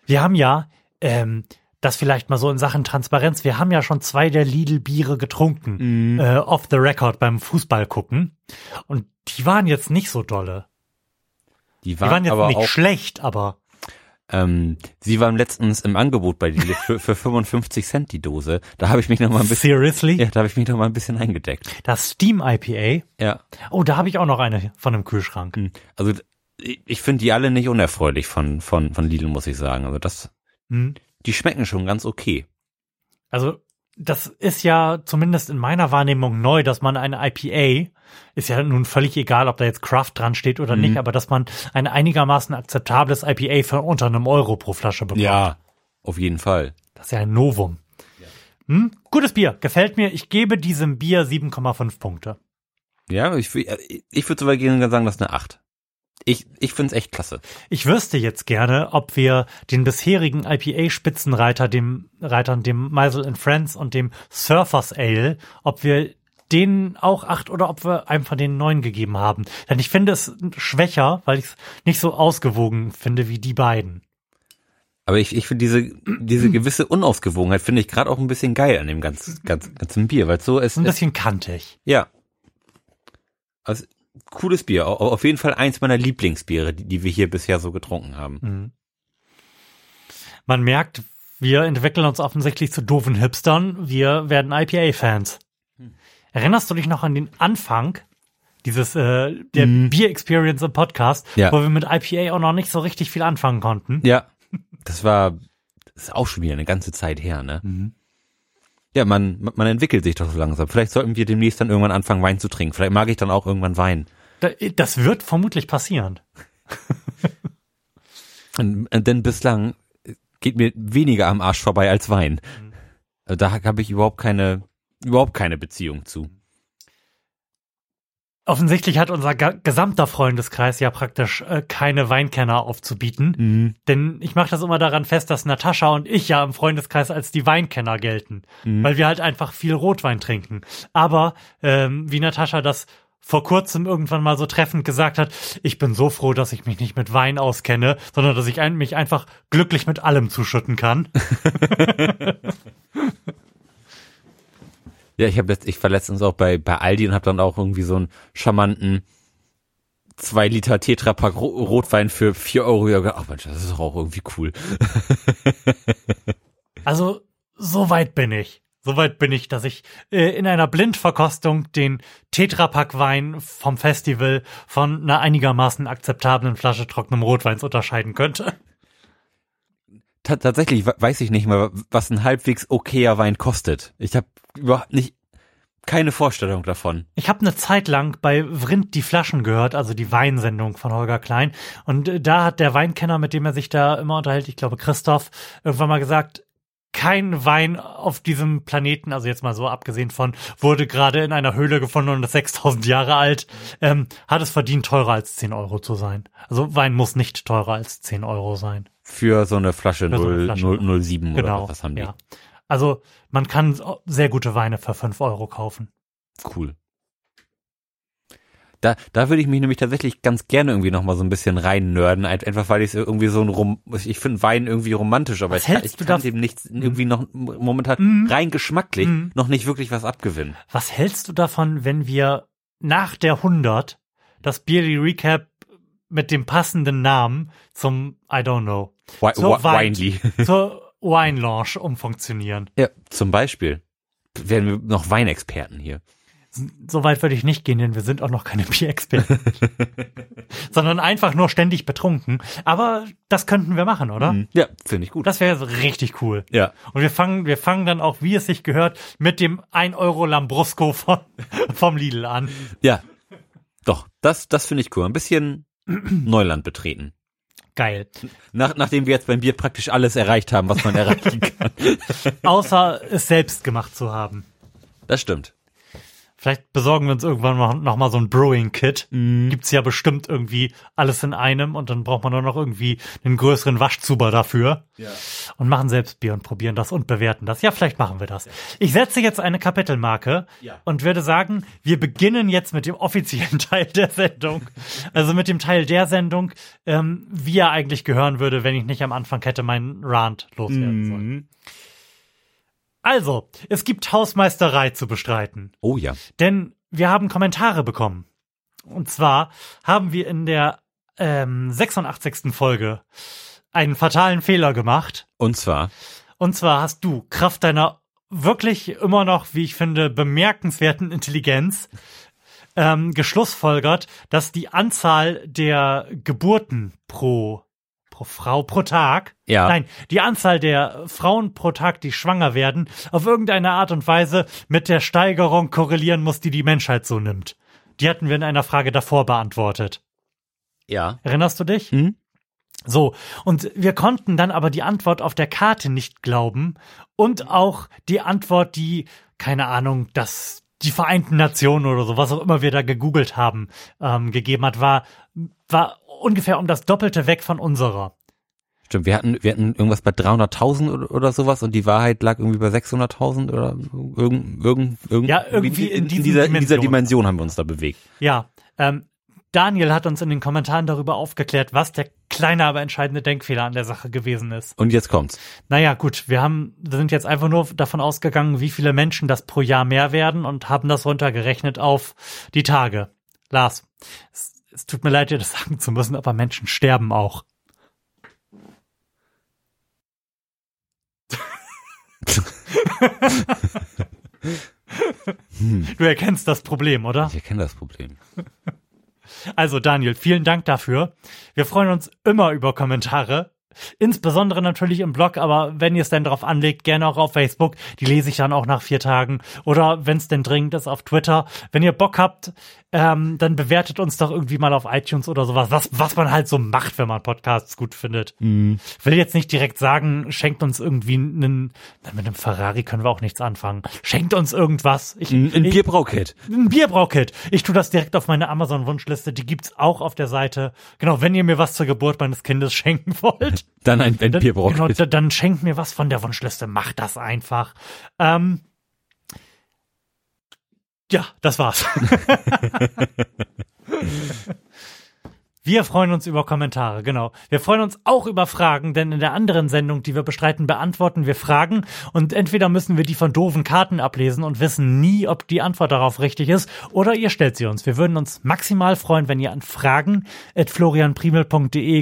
Wir haben ja, ähm, das vielleicht mal so in Sachen Transparenz, wir haben ja schon zwei der Lidl-Biere getrunken, äh, off the record beim Fußball gucken. Und die waren jetzt nicht so dolle. Die Die waren, waren jetzt nicht schlecht, aber ähm, sie waren letztens im Angebot bei Lidl für, für 55 Cent die Dose. Da habe ich mich noch mal ein bisschen, seriously? ja, da habe ich mich noch mal ein bisschen eingedeckt. Das Steam IPA. Ja. Oh, da habe ich auch noch eine von dem Kühlschrank. Hm. Also ich finde die alle nicht unerfreulich von, von, von Lidl, muss ich sagen. Also das, Hm. die schmecken schon ganz okay. Also, das ist ja zumindest in meiner Wahrnehmung neu, dass man eine IPA, ist ja nun völlig egal, ob da jetzt Craft dran steht oder Mhm. nicht, aber dass man ein einigermaßen akzeptables IPA für unter einem Euro pro Flasche bekommt. Auf jeden Fall. Das ist ja ein Novum. Hm? Gutes Bier, gefällt mir. Ich gebe diesem Bier 7,5 Punkte. Ja, ich, ich würde sogar gerne sagen, das ist eine 8. Ich, ich finde es echt klasse. Ich wüsste jetzt gerne, ob wir den bisherigen IPA-Spitzenreiter, dem Reitern, dem Meisel and Friends und dem Surfers Ale, ob wir denen auch acht oder ob wir einfach den neun gegeben haben. Denn ich finde es schwächer, weil ich es nicht so ausgewogen finde wie die beiden. Aber ich, ich finde diese, diese gewisse Unausgewogenheit finde ich gerade auch ein bisschen geil an dem ganzen, ganzen, ganzen Bier, weil so ist, Ein es, bisschen kantig. ja. Also, cooles Bier. Au- Auf jeden Fall eins meiner Lieblingsbiere, die, die wir hier bisher so getrunken haben. Man merkt, wir entwickeln uns offensichtlich zu doofen Hipstern. Wir werden IPA-Fans. Erinnerst du dich noch an den Anfang dieses äh, der Bier-Experience im Podcast, Ja. wo wir mit IPA auch noch nicht so richtig viel anfangen konnten? Ja, das war, das ist auch schon wieder eine ganze Zeit her, ne? Ja, man, man man entwickelt sich doch so langsam. Vielleicht sollten wir demnächst dann irgendwann anfangen, Wein zu trinken. Vielleicht mag ich dann auch irgendwann Wein. Da- Das wird vermutlich passieren. Und denn bislang geht mir weniger am Arsch vorbei als Wein. Also da habe ich überhaupt keine, überhaupt keine Beziehung zu. Offensichtlich hat unser gesamter Freundeskreis ja praktisch äh, keine Weinkenner aufzubieten. Mhm. Denn ich mache das immer daran fest, dass Natascha und ich ja im Freundeskreis als die Weinkenner gelten. Weil wir halt einfach viel Rotwein trinken. Aber ähm, wie Natascha das vor kurzem irgendwann mal so treffend gesagt hat, ich bin so froh, dass ich mich nicht mit Wein auskenne, sondern dass ich mich einfach glücklich mit allem zuschütten kann. Ja, ich, hab letzt, ich war letztens auch bei, bei Aldi und habe dann auch irgendwie so einen charmanten zwei Liter Tetrapack Ro Rotwein für vier Euro. Ach Mensch, das ist doch auch irgendwie cool. Also, so weit bin ich. So weit bin ich, dass ich äh, in einer Blindverkostung den Tetrapack-Wein vom Festival von einer einigermaßen akzeptablen Flasche trockenem Rotweins unterscheiden könnte. Ta tatsächlich we- weiß ich nicht mal, was ein halbwegs okayer Wein kostet. Ich habe überhaupt nicht keine Vorstellung davon. Ich habe eine Zeit lang bei Vrind die Flaschen gehört, also die Weinsendung von Holger Klein. Und äh, da hat der Weinkenner, mit dem er sich da immer unterhält, ich glaube Christoph, irgendwann mal gesagt, kein Wein auf diesem Planeten, also jetzt mal so abgesehen von, wurde gerade in einer Höhle gefunden und ist 6000 Jahre alt, ähm, hat es verdient, teurer als 10 Euro zu sein. Also Wein muss nicht teurer als 10 Euro sein. Für so eine Flasche, so eine 0, Flasche. 0, 07 oder Genau. was haben die? Ja. Also man kann sehr gute Weine für 5 Euro kaufen. Cool. Da, da würde ich mich nämlich tatsächlich ganz gerne irgendwie noch mal so ein bisschen rein nörden, ein- einfach weil ich es irgendwie so ein Rom ich finde Wein irgendwie romantisch, aber Was ich, ich kann dem nichts irgendwie noch momentan Mhm. rein geschmacklich Mhm. noch nicht wirklich was abgewinnen. Was hältst du davon, wenn wir nach der 100 das Beerly Recap mit dem passenden Namen zum, I don't know, Wi weit. Winely. zur Wine Launch umfunktionieren? Ja, zum Beispiel werden wir noch Weinexperten hier. So weit würde ich nicht gehen, denn wir sind auch noch keine Bierexperten. Sondern einfach nur ständig betrunken. Aber das könnten wir machen, oder? Mhm. Ja, finde ich gut. Das wäre richtig cool. ja. Und wir fangen, wir fangen dann auch, wie es sich gehört, mit dem 1 Euro Lambrusco von, vom Lidl an. Ja. Doch, das, das finde ich cool. Ein bisschen Neuland betreten. Geil. Nach, nachdem wir jetzt beim Bier praktisch alles erreicht haben, was man erreichen kann. Außer es selbst gemacht zu haben. Das stimmt. Vielleicht besorgen wir uns irgendwann noch, noch mal so ein Brewing-Kit. Gibt's ja bestimmt irgendwie alles in einem und dann braucht man nur noch irgendwie einen größeren Waschzuber dafür. Ja. Und machen selbst Bier und probieren das und bewerten das. Ja, vielleicht machen wir das. Ich setze jetzt eine Kapitelmarke Ja. und würde sagen, wir beginnen jetzt mit dem offiziellen Teil der Sendung. Also mit dem Teil der Sendung, ähm, wie er eigentlich gehören würde, wenn ich nicht am Anfang hätte meinen Rant loswerden sollen. Also, es gibt Hausmeisterei zu bestreiten. Oh ja. Denn wir haben Kommentare bekommen. Und zwar haben wir in der ähm, 86. Folge einen fatalen Fehler gemacht. Und zwar, Und zwar hast du Kraft deiner wirklich immer noch, wie ich finde, bemerkenswerten Intelligenz ähm, geschlussfolgert, dass die Anzahl der Geburten pro pro Frau pro Tag, Ja. nein, die Anzahl der Frauen pro Tag, die schwanger werden, auf irgendeine Art und Weise mit der Steigerung korrelieren muss, die die Menschheit so nimmt. Die hatten wir in einer Frage davor beantwortet. ja. Erinnerst du dich? Hm? So, und wir konnten dann aber die Antwort auf der Karte nicht glauben und auch die Antwort, die, keine Ahnung, dass die Vereinten Nationen oder so, was auch immer wir da gegoogelt haben, ähm, gegeben hat, war, war ungefähr um das Doppelte weg von unserer. Stimmt, wir hatten, wir hatten irgendwas bei 300.000 oder, oder sowas und die Wahrheit lag irgendwie bei 600.000 oder irgend, irgend, irgend, Ja, irgendwie in in, dieser, in dieser. Dimension haben wir uns da bewegt. Ja, ähm, Daniel hat uns in den Kommentaren darüber aufgeklärt, was der kleine, aber entscheidende Denkfehler an der Sache gewesen ist. Und jetzt kommt's. Naja, gut, wir haben, wir sind jetzt einfach nur davon ausgegangen, wie viele Menschen das pro Jahr mehr werden und haben das runtergerechnet auf die Tage. Lars, es, tut mir leid, dir das sagen zu müssen, aber Menschen sterben auch. Du erkennst das Problem, oder? Ich erkenne das Problem. Also Daniel, vielen Dank dafür. Wir freuen uns immer über Kommentare. Insbesondere natürlich im Blog, aber wenn ihr es denn darauf anlegt, gerne auch auf Facebook. Die lese ich dann auch nach vier Tagen. Oder wenn es denn dringend ist, auf Twitter. Wenn ihr Bock habt, ähm, dann bewertet uns doch irgendwie mal auf iTunes oder sowas. Was, was man halt so macht, wenn man Podcasts gut findet. Ich will jetzt nicht direkt sagen, schenkt uns irgendwie einen, mit einem Ferrari können wir auch nichts anfangen. Schenkt uns irgendwas. Ich, Ein, ein Bierbraukit. ein Bierbraukit. Ich tue das direkt auf meine Amazon-Wunschliste. Die gibt's auch auf der Seite. Genau, wenn ihr mir was zur Geburt meines Kindes schenken wollt, Dann ein, dann, Bierbraukit. genau, da- dann schenkt mir was von der Wunschliste. Macht das einfach. Ähm, ja, das war's. Wir freuen uns über Kommentare, genau. Wir freuen uns auch über Fragen, denn in der anderen Sendung, die wir bestreiten, beantworten wir Fragen und entweder müssen wir die von doofen Karten ablesen und wissen nie, ob die Antwort darauf richtig ist, oder ihr stellt sie uns. Wir würden uns maximal freuen, wenn ihr an fragen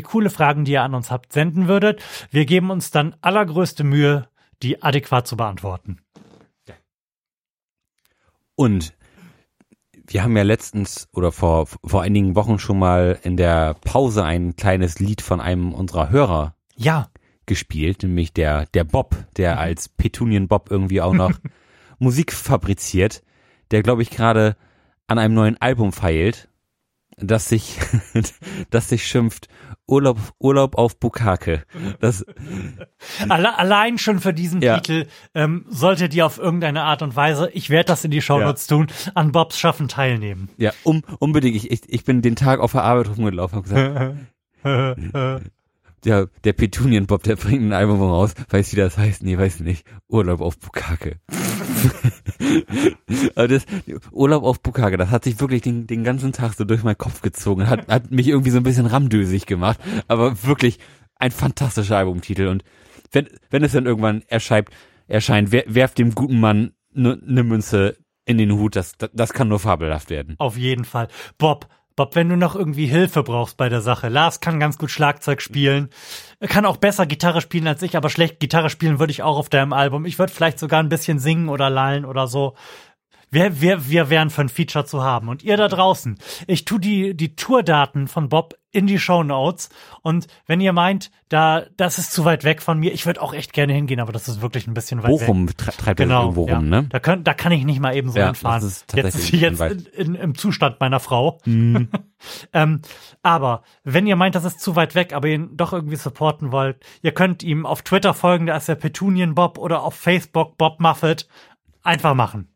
coole Fragen, die ihr an uns habt, senden würdet. Wir geben uns dann allergrößte Mühe, die adäquat zu beantworten. Und wir haben ja letztens oder vor, vor einigen Wochen schon mal in der Pause ein kleines Lied von einem unserer Hörer Ja, gespielt, nämlich der, der Bob, der als Petunien Bob irgendwie auch noch Musik fabriziert, der glaube ich gerade an einem neuen Album feilt, das sich, das sich schimpft Urlaub, Urlaub auf Bukake. Das, Alle, allein schon für diesen Ja. Titel ähm, solltet ihr auf irgendeine Art und Weise, ich werde das in die Shownotes tun, an Bobs Schaffen teilnehmen. ja, um, unbedingt. Ich, ich, ich bin den Tag auf der Arbeit rumgelaufen und gesagt, der Petunien Bob, der bringt ein Album raus. Weiß wie das heißt? Nee, weiß nicht. Urlaub auf Bukake. Aber das, Urlaub auf Bukake, das hat sich wirklich den, den ganzen Tag so durch meinen Kopf gezogen. Hat, hat mich irgendwie so ein bisschen ramdösig gemacht. Aber wirklich ein fantastischer Albumtitel. Und wenn, wenn es dann irgendwann erscheint, erscheint, wer, werft dem guten Mann eine ne Münze in den Hut. Das, das, das kann nur fabelhaft werden. Auf jeden Fall. Bob, Bob, wenn du noch irgendwie Hilfe brauchst bei der Sache. Lars kann ganz gut Schlagzeug spielen. Er kann auch besser Gitarre spielen als ich, aber schlecht Gitarre spielen würde ich auch auf deinem Album. Ich würde vielleicht sogar ein bisschen singen oder lallen oder so. Wir, wir, wir wären für ein Feature zu haben. Und ihr da draußen, ich tu die, die Tourdaten von Bob in die Show Notes. Und wenn ihr meint, da, das ist zu weit weg von mir, ich würde auch echt gerne hingehen, aber das ist wirklich ein bisschen weit weg. Bochum tre treibt Genau, irgendwo ja. rum, ne? Da, kann, da kann ich nicht mal eben so Ja, hinfahren. das ist jetzt ist jetzt in, in, im Zustand meiner Frau. ähm, aber wenn ihr meint, das ist zu weit weg, aber ihr ihn doch irgendwie supporten wollt, ihr könnt ihm auf Twitter folgen, da ist der Petunien Bob oder auf Facebook Bob Muffet. Einfach machen.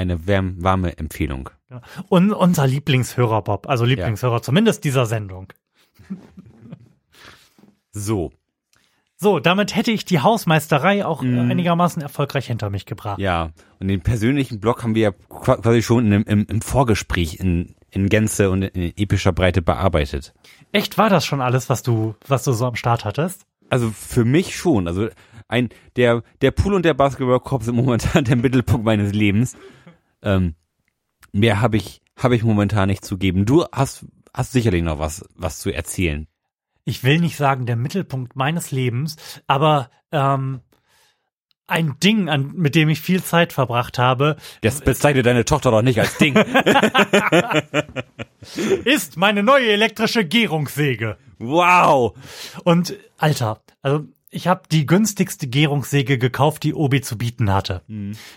Ja. Eine wärm, warme Empfehlung. Ja. Und unser Lieblingshörer Bob, also Lieblingshörer zumindest dieser Sendung. So, So, damit hätte ich die Hausmeisterei auch äh, einigermaßen erfolgreich hinter mich gebracht. ja. Und den persönlichen Blog haben wir ja qua- quasi schon im, im, im Vorgespräch in, in Gänze und in epischer Breite bearbeitet. Echt war das schon alles, was du, was du so am Start hattest? Also für mich schon. Also ein der der Pool und der Basketballkorb sind momentan der Mittelpunkt meines Lebens. Ähm, mehr habe ich habe ich momentan nicht zu geben. Du hast hast sicherlich noch was was zu erzählen. ich will nicht sagen der Mittelpunkt meines Lebens, aber ähm, ein Ding, an, mit dem ich viel Zeit verbracht habe, Das bezeichnet deine Tochter doch nicht als Ding. ist meine neue elektrische Gärungssäge. wow. Und Alter, also ich habe die günstigste Gärungssäge gekauft, die Obi zu bieten hatte.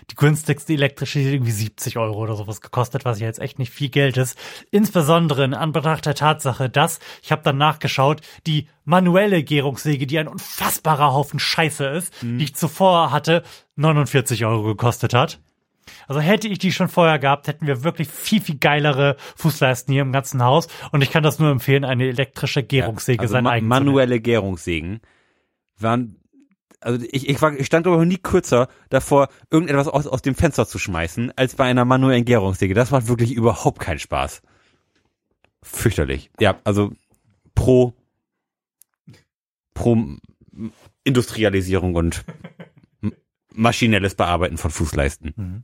Die günstigste elektrische, die irgendwie 70 Euro oder sowas gekostet, was ja jetzt echt nicht viel Geld ist. Insbesondere in Anbetracht der Tatsache, dass, ich habe dann nachgeschaut, die manuelle Gärungssäge, die ein unfassbarer Haufen Scheiße ist, die ich zuvor hatte, 49 Euro gekostet hat. Also hätte ich die schon vorher gehabt, hätten wir wirklich viel, viel geilere Fußleisten hier im ganzen Haus. Und ich kann das nur empfehlen, eine elektrische Gärungssäge also sein ma eigen zu nennen. manuelle Gärungssägen waren also ich, ich, war, ich stand aber nie kürzer davor, irgendetwas aus, aus dem Fenster zu schmeißen, als bei einer manuellen Gärungssäge. Das macht wirklich überhaupt keinen Spaß. Fürchterlich. Ja, also pro, pro Industrialisierung und maschinelles Bearbeiten von Fußleisten.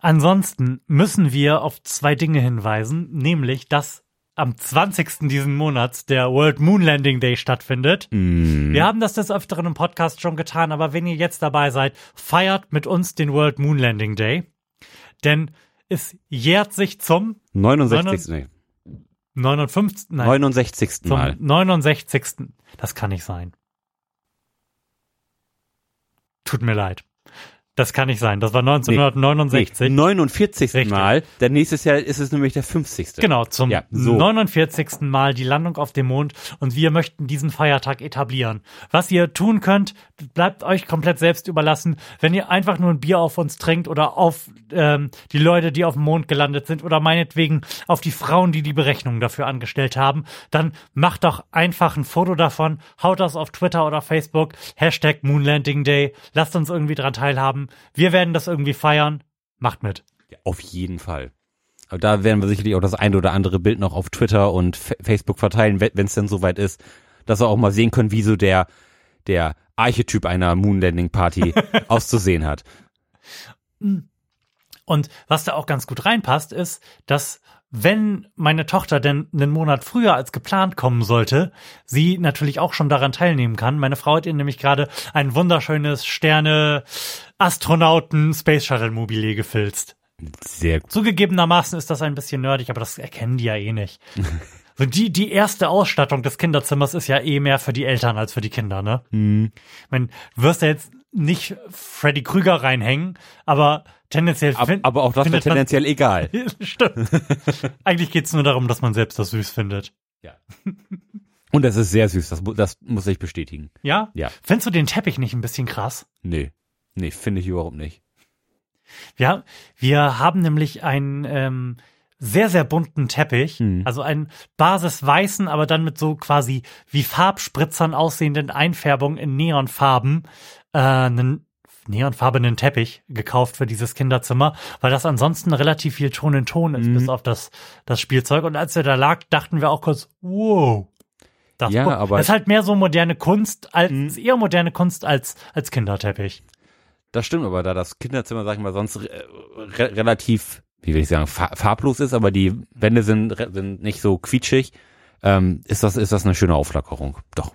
Ansonsten müssen wir auf zwei Dinge hinweisen, nämlich, dass am 20. diesen Monats der World Moon Landing Day stattfindet. Wir haben das des Öfteren im Podcast schon getan, aber wenn ihr jetzt dabei seid, feiert mit uns den World Moon Landing Day. Denn es jährt sich zum 69. Nee, 59. Nein, 69. zum Mal. 69. Das kann nicht sein. Tut mir leid. Das kann nicht sein. Das war 1969. Nee, 49. Richtig. Mal. Denn nächstes Jahr ist es nämlich der 50. Genau, zum Ja, so. 49. Mal die Landung auf dem Mond und wir möchten diesen Feiertag etablieren. Was ihr tun könnt, bleibt euch komplett selbst überlassen. Wenn ihr einfach nur ein Bier auf uns trinkt oder auf ähm, die Leute, die auf dem Mond gelandet sind oder meinetwegen auf die Frauen, die die Berechnungen dafür angestellt haben, dann macht doch einfach ein Foto davon, haut das auf Twitter oder Facebook, Hashtag Moonlanding Day, lasst uns irgendwie dran teilhaben. Wir werden das irgendwie feiern. Macht mit. Ja, auf jeden Fall. Aber da werden wir sicherlich auch das ein oder andere Bild noch auf Twitter und F Facebook verteilen, wenn es denn soweit ist, dass wir auch mal sehen können, wie so der, der Archetyp einer Moonlanding Party auszusehen hat. Und was da auch ganz gut reinpasst, ist, dass wenn meine Tochter denn einen Monat früher als geplant kommen sollte, sie natürlich auch schon daran teilnehmen kann. Meine Frau hat ihr nämlich gerade ein wunderschönes Sterne Astronauten Space Shuttle Mobile gefilzt. Sehr gut. Zugegebenermaßen ist das ein bisschen nerdig, aber das erkennen die ja eh nicht. So die, die erste Ausstattung des Kinderzimmers ist ja eh mehr für die Eltern als für die Kinder, ne? Mhm. Ich mein, du wirst ja jetzt nicht Freddy Krüger reinhängen, aber tendenziell Ab, aber auch das wäre man- tendenziell egal. Stimmt. Eigentlich geht's nur darum, dass man selbst das süß findet. Ja. Und das ist sehr süß, das, das muss ich bestätigen. Ja? Ja. Findest du den Teppich nicht ein bisschen krass? Nee. Nee, finde ich überhaupt nicht. Ja, wir haben nämlich einen ähm, sehr, sehr bunten Teppich. Mhm. Also einen basisweißen, aber dann mit so quasi wie Farbspritzern aussehenden Einfärbungen in Neonfarben. Äh, einen neonfarbenen Teppich gekauft für dieses Kinderzimmer, weil das ansonsten relativ viel Ton in Ton ist, Mhm. bis auf das, das Spielzeug. Und als er da lag, dachten wir auch kurz, wow. Das Ja, aber- ist halt mehr so moderne Kunst, als Mhm. eher moderne Kunst als, als Kinderteppich. Das stimmt, aber da das Kinderzimmer, sag ich mal, sonst re re relativ, wie will ich sagen, fa farblos ist, aber die Wände sind, sind nicht so quietschig, ähm, ist das, ist das eine schöne Auflackerung. Doch.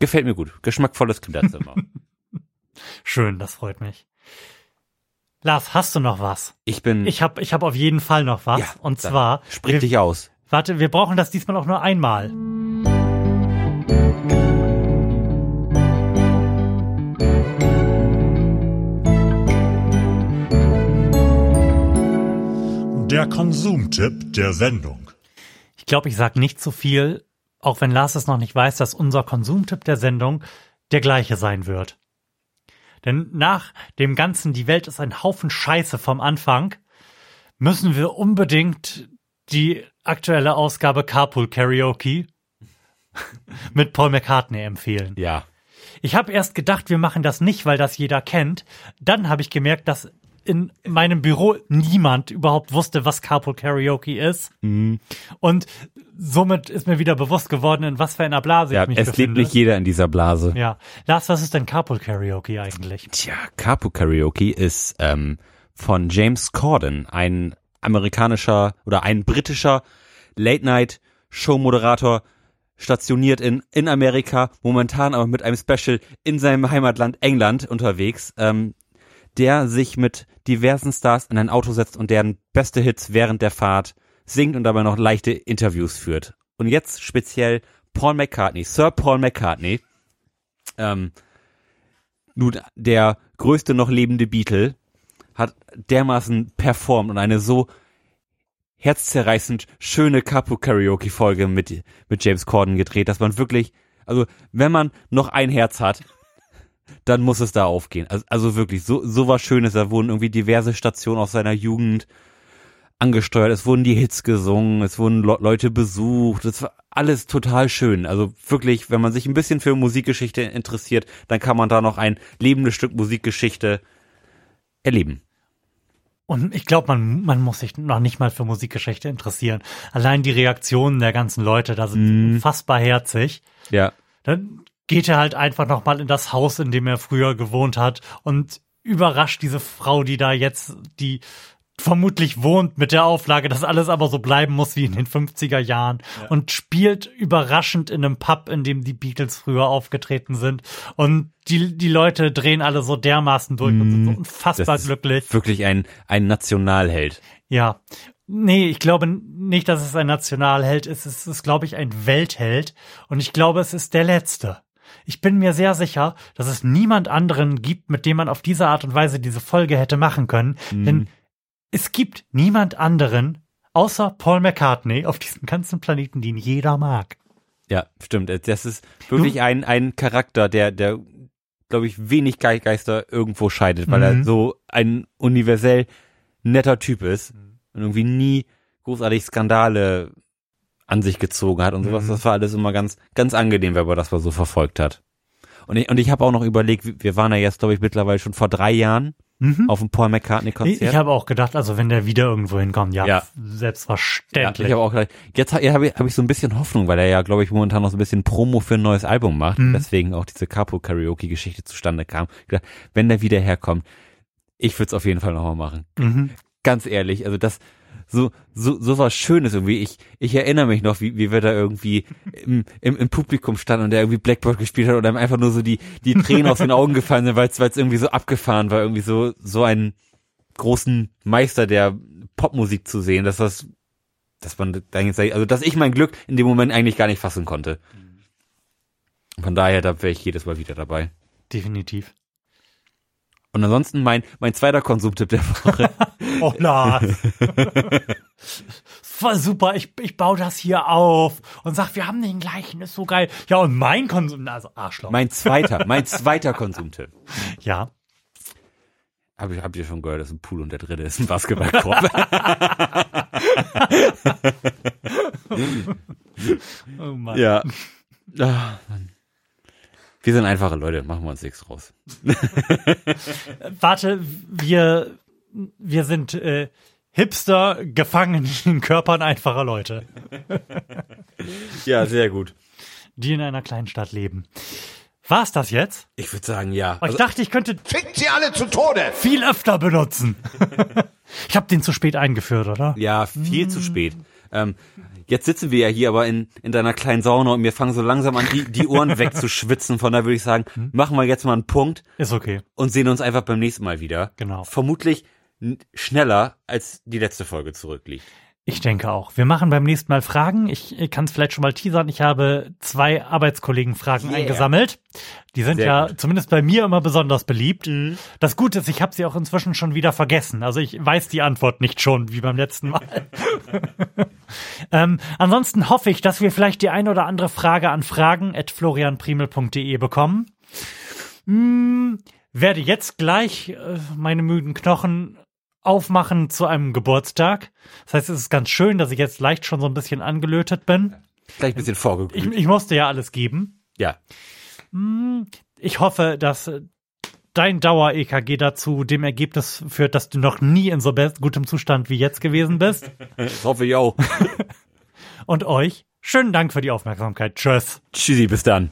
Gefällt mir gut. Geschmackvolles Kinderzimmer. Schön, das freut mich. Lars, hast du noch was? Ich bin, Ich habe ich hab auf jeden Fall noch was. Ja, und zwar, sprich wir, dich aus. warte, wir brauchen das diesmal auch nur einmal. Der Konsumtipp der Sendung. Ich glaube, ich sage nicht zu viel, auch wenn Lars es noch nicht weiß, dass unser Konsumtipp der Sendung der gleiche sein wird. Denn nach dem Ganzen, die Welt ist ein Haufen Scheiße vom Anfang, müssen wir unbedingt die aktuelle Ausgabe Carpool Karaoke mit Paul McCartney empfehlen. Ja. Ich habe erst gedacht, wir machen das nicht, weil das jeder kennt. Dann habe ich gemerkt, dass in meinem Büro niemand überhaupt wusste, was Carpool Karaoke ist. Und somit ist mir wieder bewusst geworden, in was für einer Blase Ja, ich mich es lebt befinde. nicht jeder in dieser Blase. ja. Lars, was ist denn Carpool Karaoke eigentlich? Tja, Capo Karaoke ist ähm, von James Corden, ein amerikanischer oder ein britischer Late-Night-Show-Moderator, stationiert in, in Amerika, momentan aber mit einem Special in seinem Heimatland England unterwegs, ähm, der sich mit diversen Stars in ein Auto setzt und deren beste Hits während der Fahrt singt und dabei noch leichte Interviews führt. Und jetzt speziell Paul McCartney, Sir Paul McCartney, ähm, nun der größte noch lebende Beatle, hat dermaßen performt und eine so herzzerreißend schöne Capo-Karaoke-Folge mit, mit James Corden gedreht, dass man wirklich, also wenn man noch ein Herz hat, dann muss es da aufgehen. Also, also wirklich, so, so was Schönes. Da wurden irgendwie diverse Stationen aus seiner Jugend angesteuert. Es wurden die Hits gesungen, es wurden Le Leute besucht. Es war alles total schön. Also wirklich, wenn man sich ein bisschen für Musikgeschichte interessiert, dann kann man da noch ein lebendes Stück Musikgeschichte erleben. Und ich glaube, man, man muss sich noch nicht mal für Musikgeschichte interessieren. Allein die Reaktionen der ganzen Leute, da sind sie unfassbar herzig. Ja. Dann geht er halt einfach noch mal in das Haus, in dem er früher gewohnt hat und überrascht diese Frau, die da jetzt, die vermutlich wohnt mit der Auflage, dass alles aber so bleiben muss wie in den 50er Jahren und spielt überraschend in einem Pub, in dem die Beatles früher aufgetreten sind und die, die Leute drehen alle so dermaßen durch und sind so unfassbar ist glücklich. wirklich ein, ein Nationalheld. Ja. Nee, ich glaube nicht, dass es ein Nationalheld ist. Es ist, glaube ich, ein Weltheld. Und ich glaube, es ist der letzte. Ich bin mir sehr sicher, dass es niemand anderen gibt, mit dem man auf diese Art und Weise diese Folge hätte machen können. Denn es gibt niemand anderen, außer Paul McCartney, auf diesem ganzen Planeten, den jeder mag. Ja, stimmt. Das ist wirklich ein, ein Charakter, der, der, glaube ich, wenig Ge Geister irgendwo scheidet, weil Mhm. er so ein universell netter Typ ist und irgendwie nie großartig Skandale an sich gezogen hat und sowas. Mhm. Das war alles immer ganz, ganz angenehm, wenn man das mal so verfolgt hat. Und ich, und ich habe auch noch überlegt, wir waren ja jetzt, glaube ich, mittlerweile schon vor drei Jahren auf dem Paul McCartney Ich, Konzert. ich habe auch gedacht, also wenn der wieder irgendwo hinkommt, ja, Ja. Ja, selbstverständlich. ich habe auch gleich, jetzt habe hab ich, hab ich so ein bisschen Hoffnung, weil er ja, glaube ich, momentan noch so ein bisschen Promo für ein neues Album macht, deswegen auch diese Capo-Karaoke-Geschichte zustande kam. Ich gedacht, wenn der wieder herkommt, ich würde es auf jeden Fall nochmal machen. Mhm. Ganz ehrlich, also das, so, so, so was Schönes irgendwie. Ich, ich erinnere mich noch, wie, wie wir da irgendwie im, im, im Publikum standen und der irgendwie Blackboard gespielt hat und einem einfach nur so die, die Tränen aus den Augen gefallen sind, weil es irgendwie so abgefahren war, irgendwie so, so einen großen Meister der Popmusik zu sehen, dass das, dass man also dass ich mein Glück in dem Moment eigentlich gar nicht fassen konnte. Von daher, da wäre ich jedes Mal wieder dabei. Definitiv. Und ansonsten mein, mein zweiter Konsumtipp der Woche. Oh, Lars. Voll super, ich, ich baue das hier auf und sag, wir haben den gleichen, ist so geil. Ja, und mein Konsum, also Arschloch. mein zweiter, mein zweiter Konsumtipp. ja. Hab ich, habt ihr schon gehört, das ist ein Pool und der dritte ist ein Basketballkorb. Oh Mann. ja. Ah, Mann. Wir sind einfache Leute, machen wir uns nichts raus. Warte, wir, wir sind äh, Hipster gefangen in den Körpern einfacher Leute, Ja, sehr gut. die in einer kleinen Stadt leben. War's das jetzt? Ich würde sagen, ja. Oh, ich Also, dachte, ich könnte Fickt sie alle zu Tode! viel öfter benutzen. ich habe den zu spät eingeführt, oder? ja, viel zu spät. Ähm, jetzt sitzen wir ja hier aber in, in deiner kleinen Sauna und mir fangen so langsam an, die, die Ohren wegzuschwitzen. Von daher würde ich sagen, machen wir jetzt mal einen Punkt Ist okay. und sehen uns einfach beim nächsten Mal wieder. Genau. Vermutlich schneller, als die letzte Folge zurückliegt. Ich denke auch. Wir machen beim nächsten Mal Fragen. Ich kann es vielleicht schon mal teasern. Ich habe zwei Arbeitskollegen Fragen Yeah. eingesammelt. Die sind Sehr ja gut. zumindest bei mir immer besonders beliebt. Das Gute ist, ich habe sie auch inzwischen schon wieder vergessen. Also ich weiß die Antwort nicht schon, wie beim letzten Mal. ähm, ansonsten hoffe ich, dass wir vielleicht die ein oder andere Frage an fragen.florianprimel.de bekommen. Hm, werde jetzt gleich äh, meine müden Knochen aufmachen zu einem Geburtstag. Das heißt, es ist ganz schön, dass ich jetzt leicht schon so ein bisschen angelötet bin. Gleich ein bisschen Ich, vorgeglüht. ich musste ja alles geben. Ja. Ich hoffe, dass dein Dauer-EKG dazu dem Ergebnis führt, dass du noch nie in so gutem Zustand wie jetzt gewesen bist. Das hoffe ich auch. Und euch schönen Dank für die Aufmerksamkeit. Tschüss. Tschüssi, bis dann.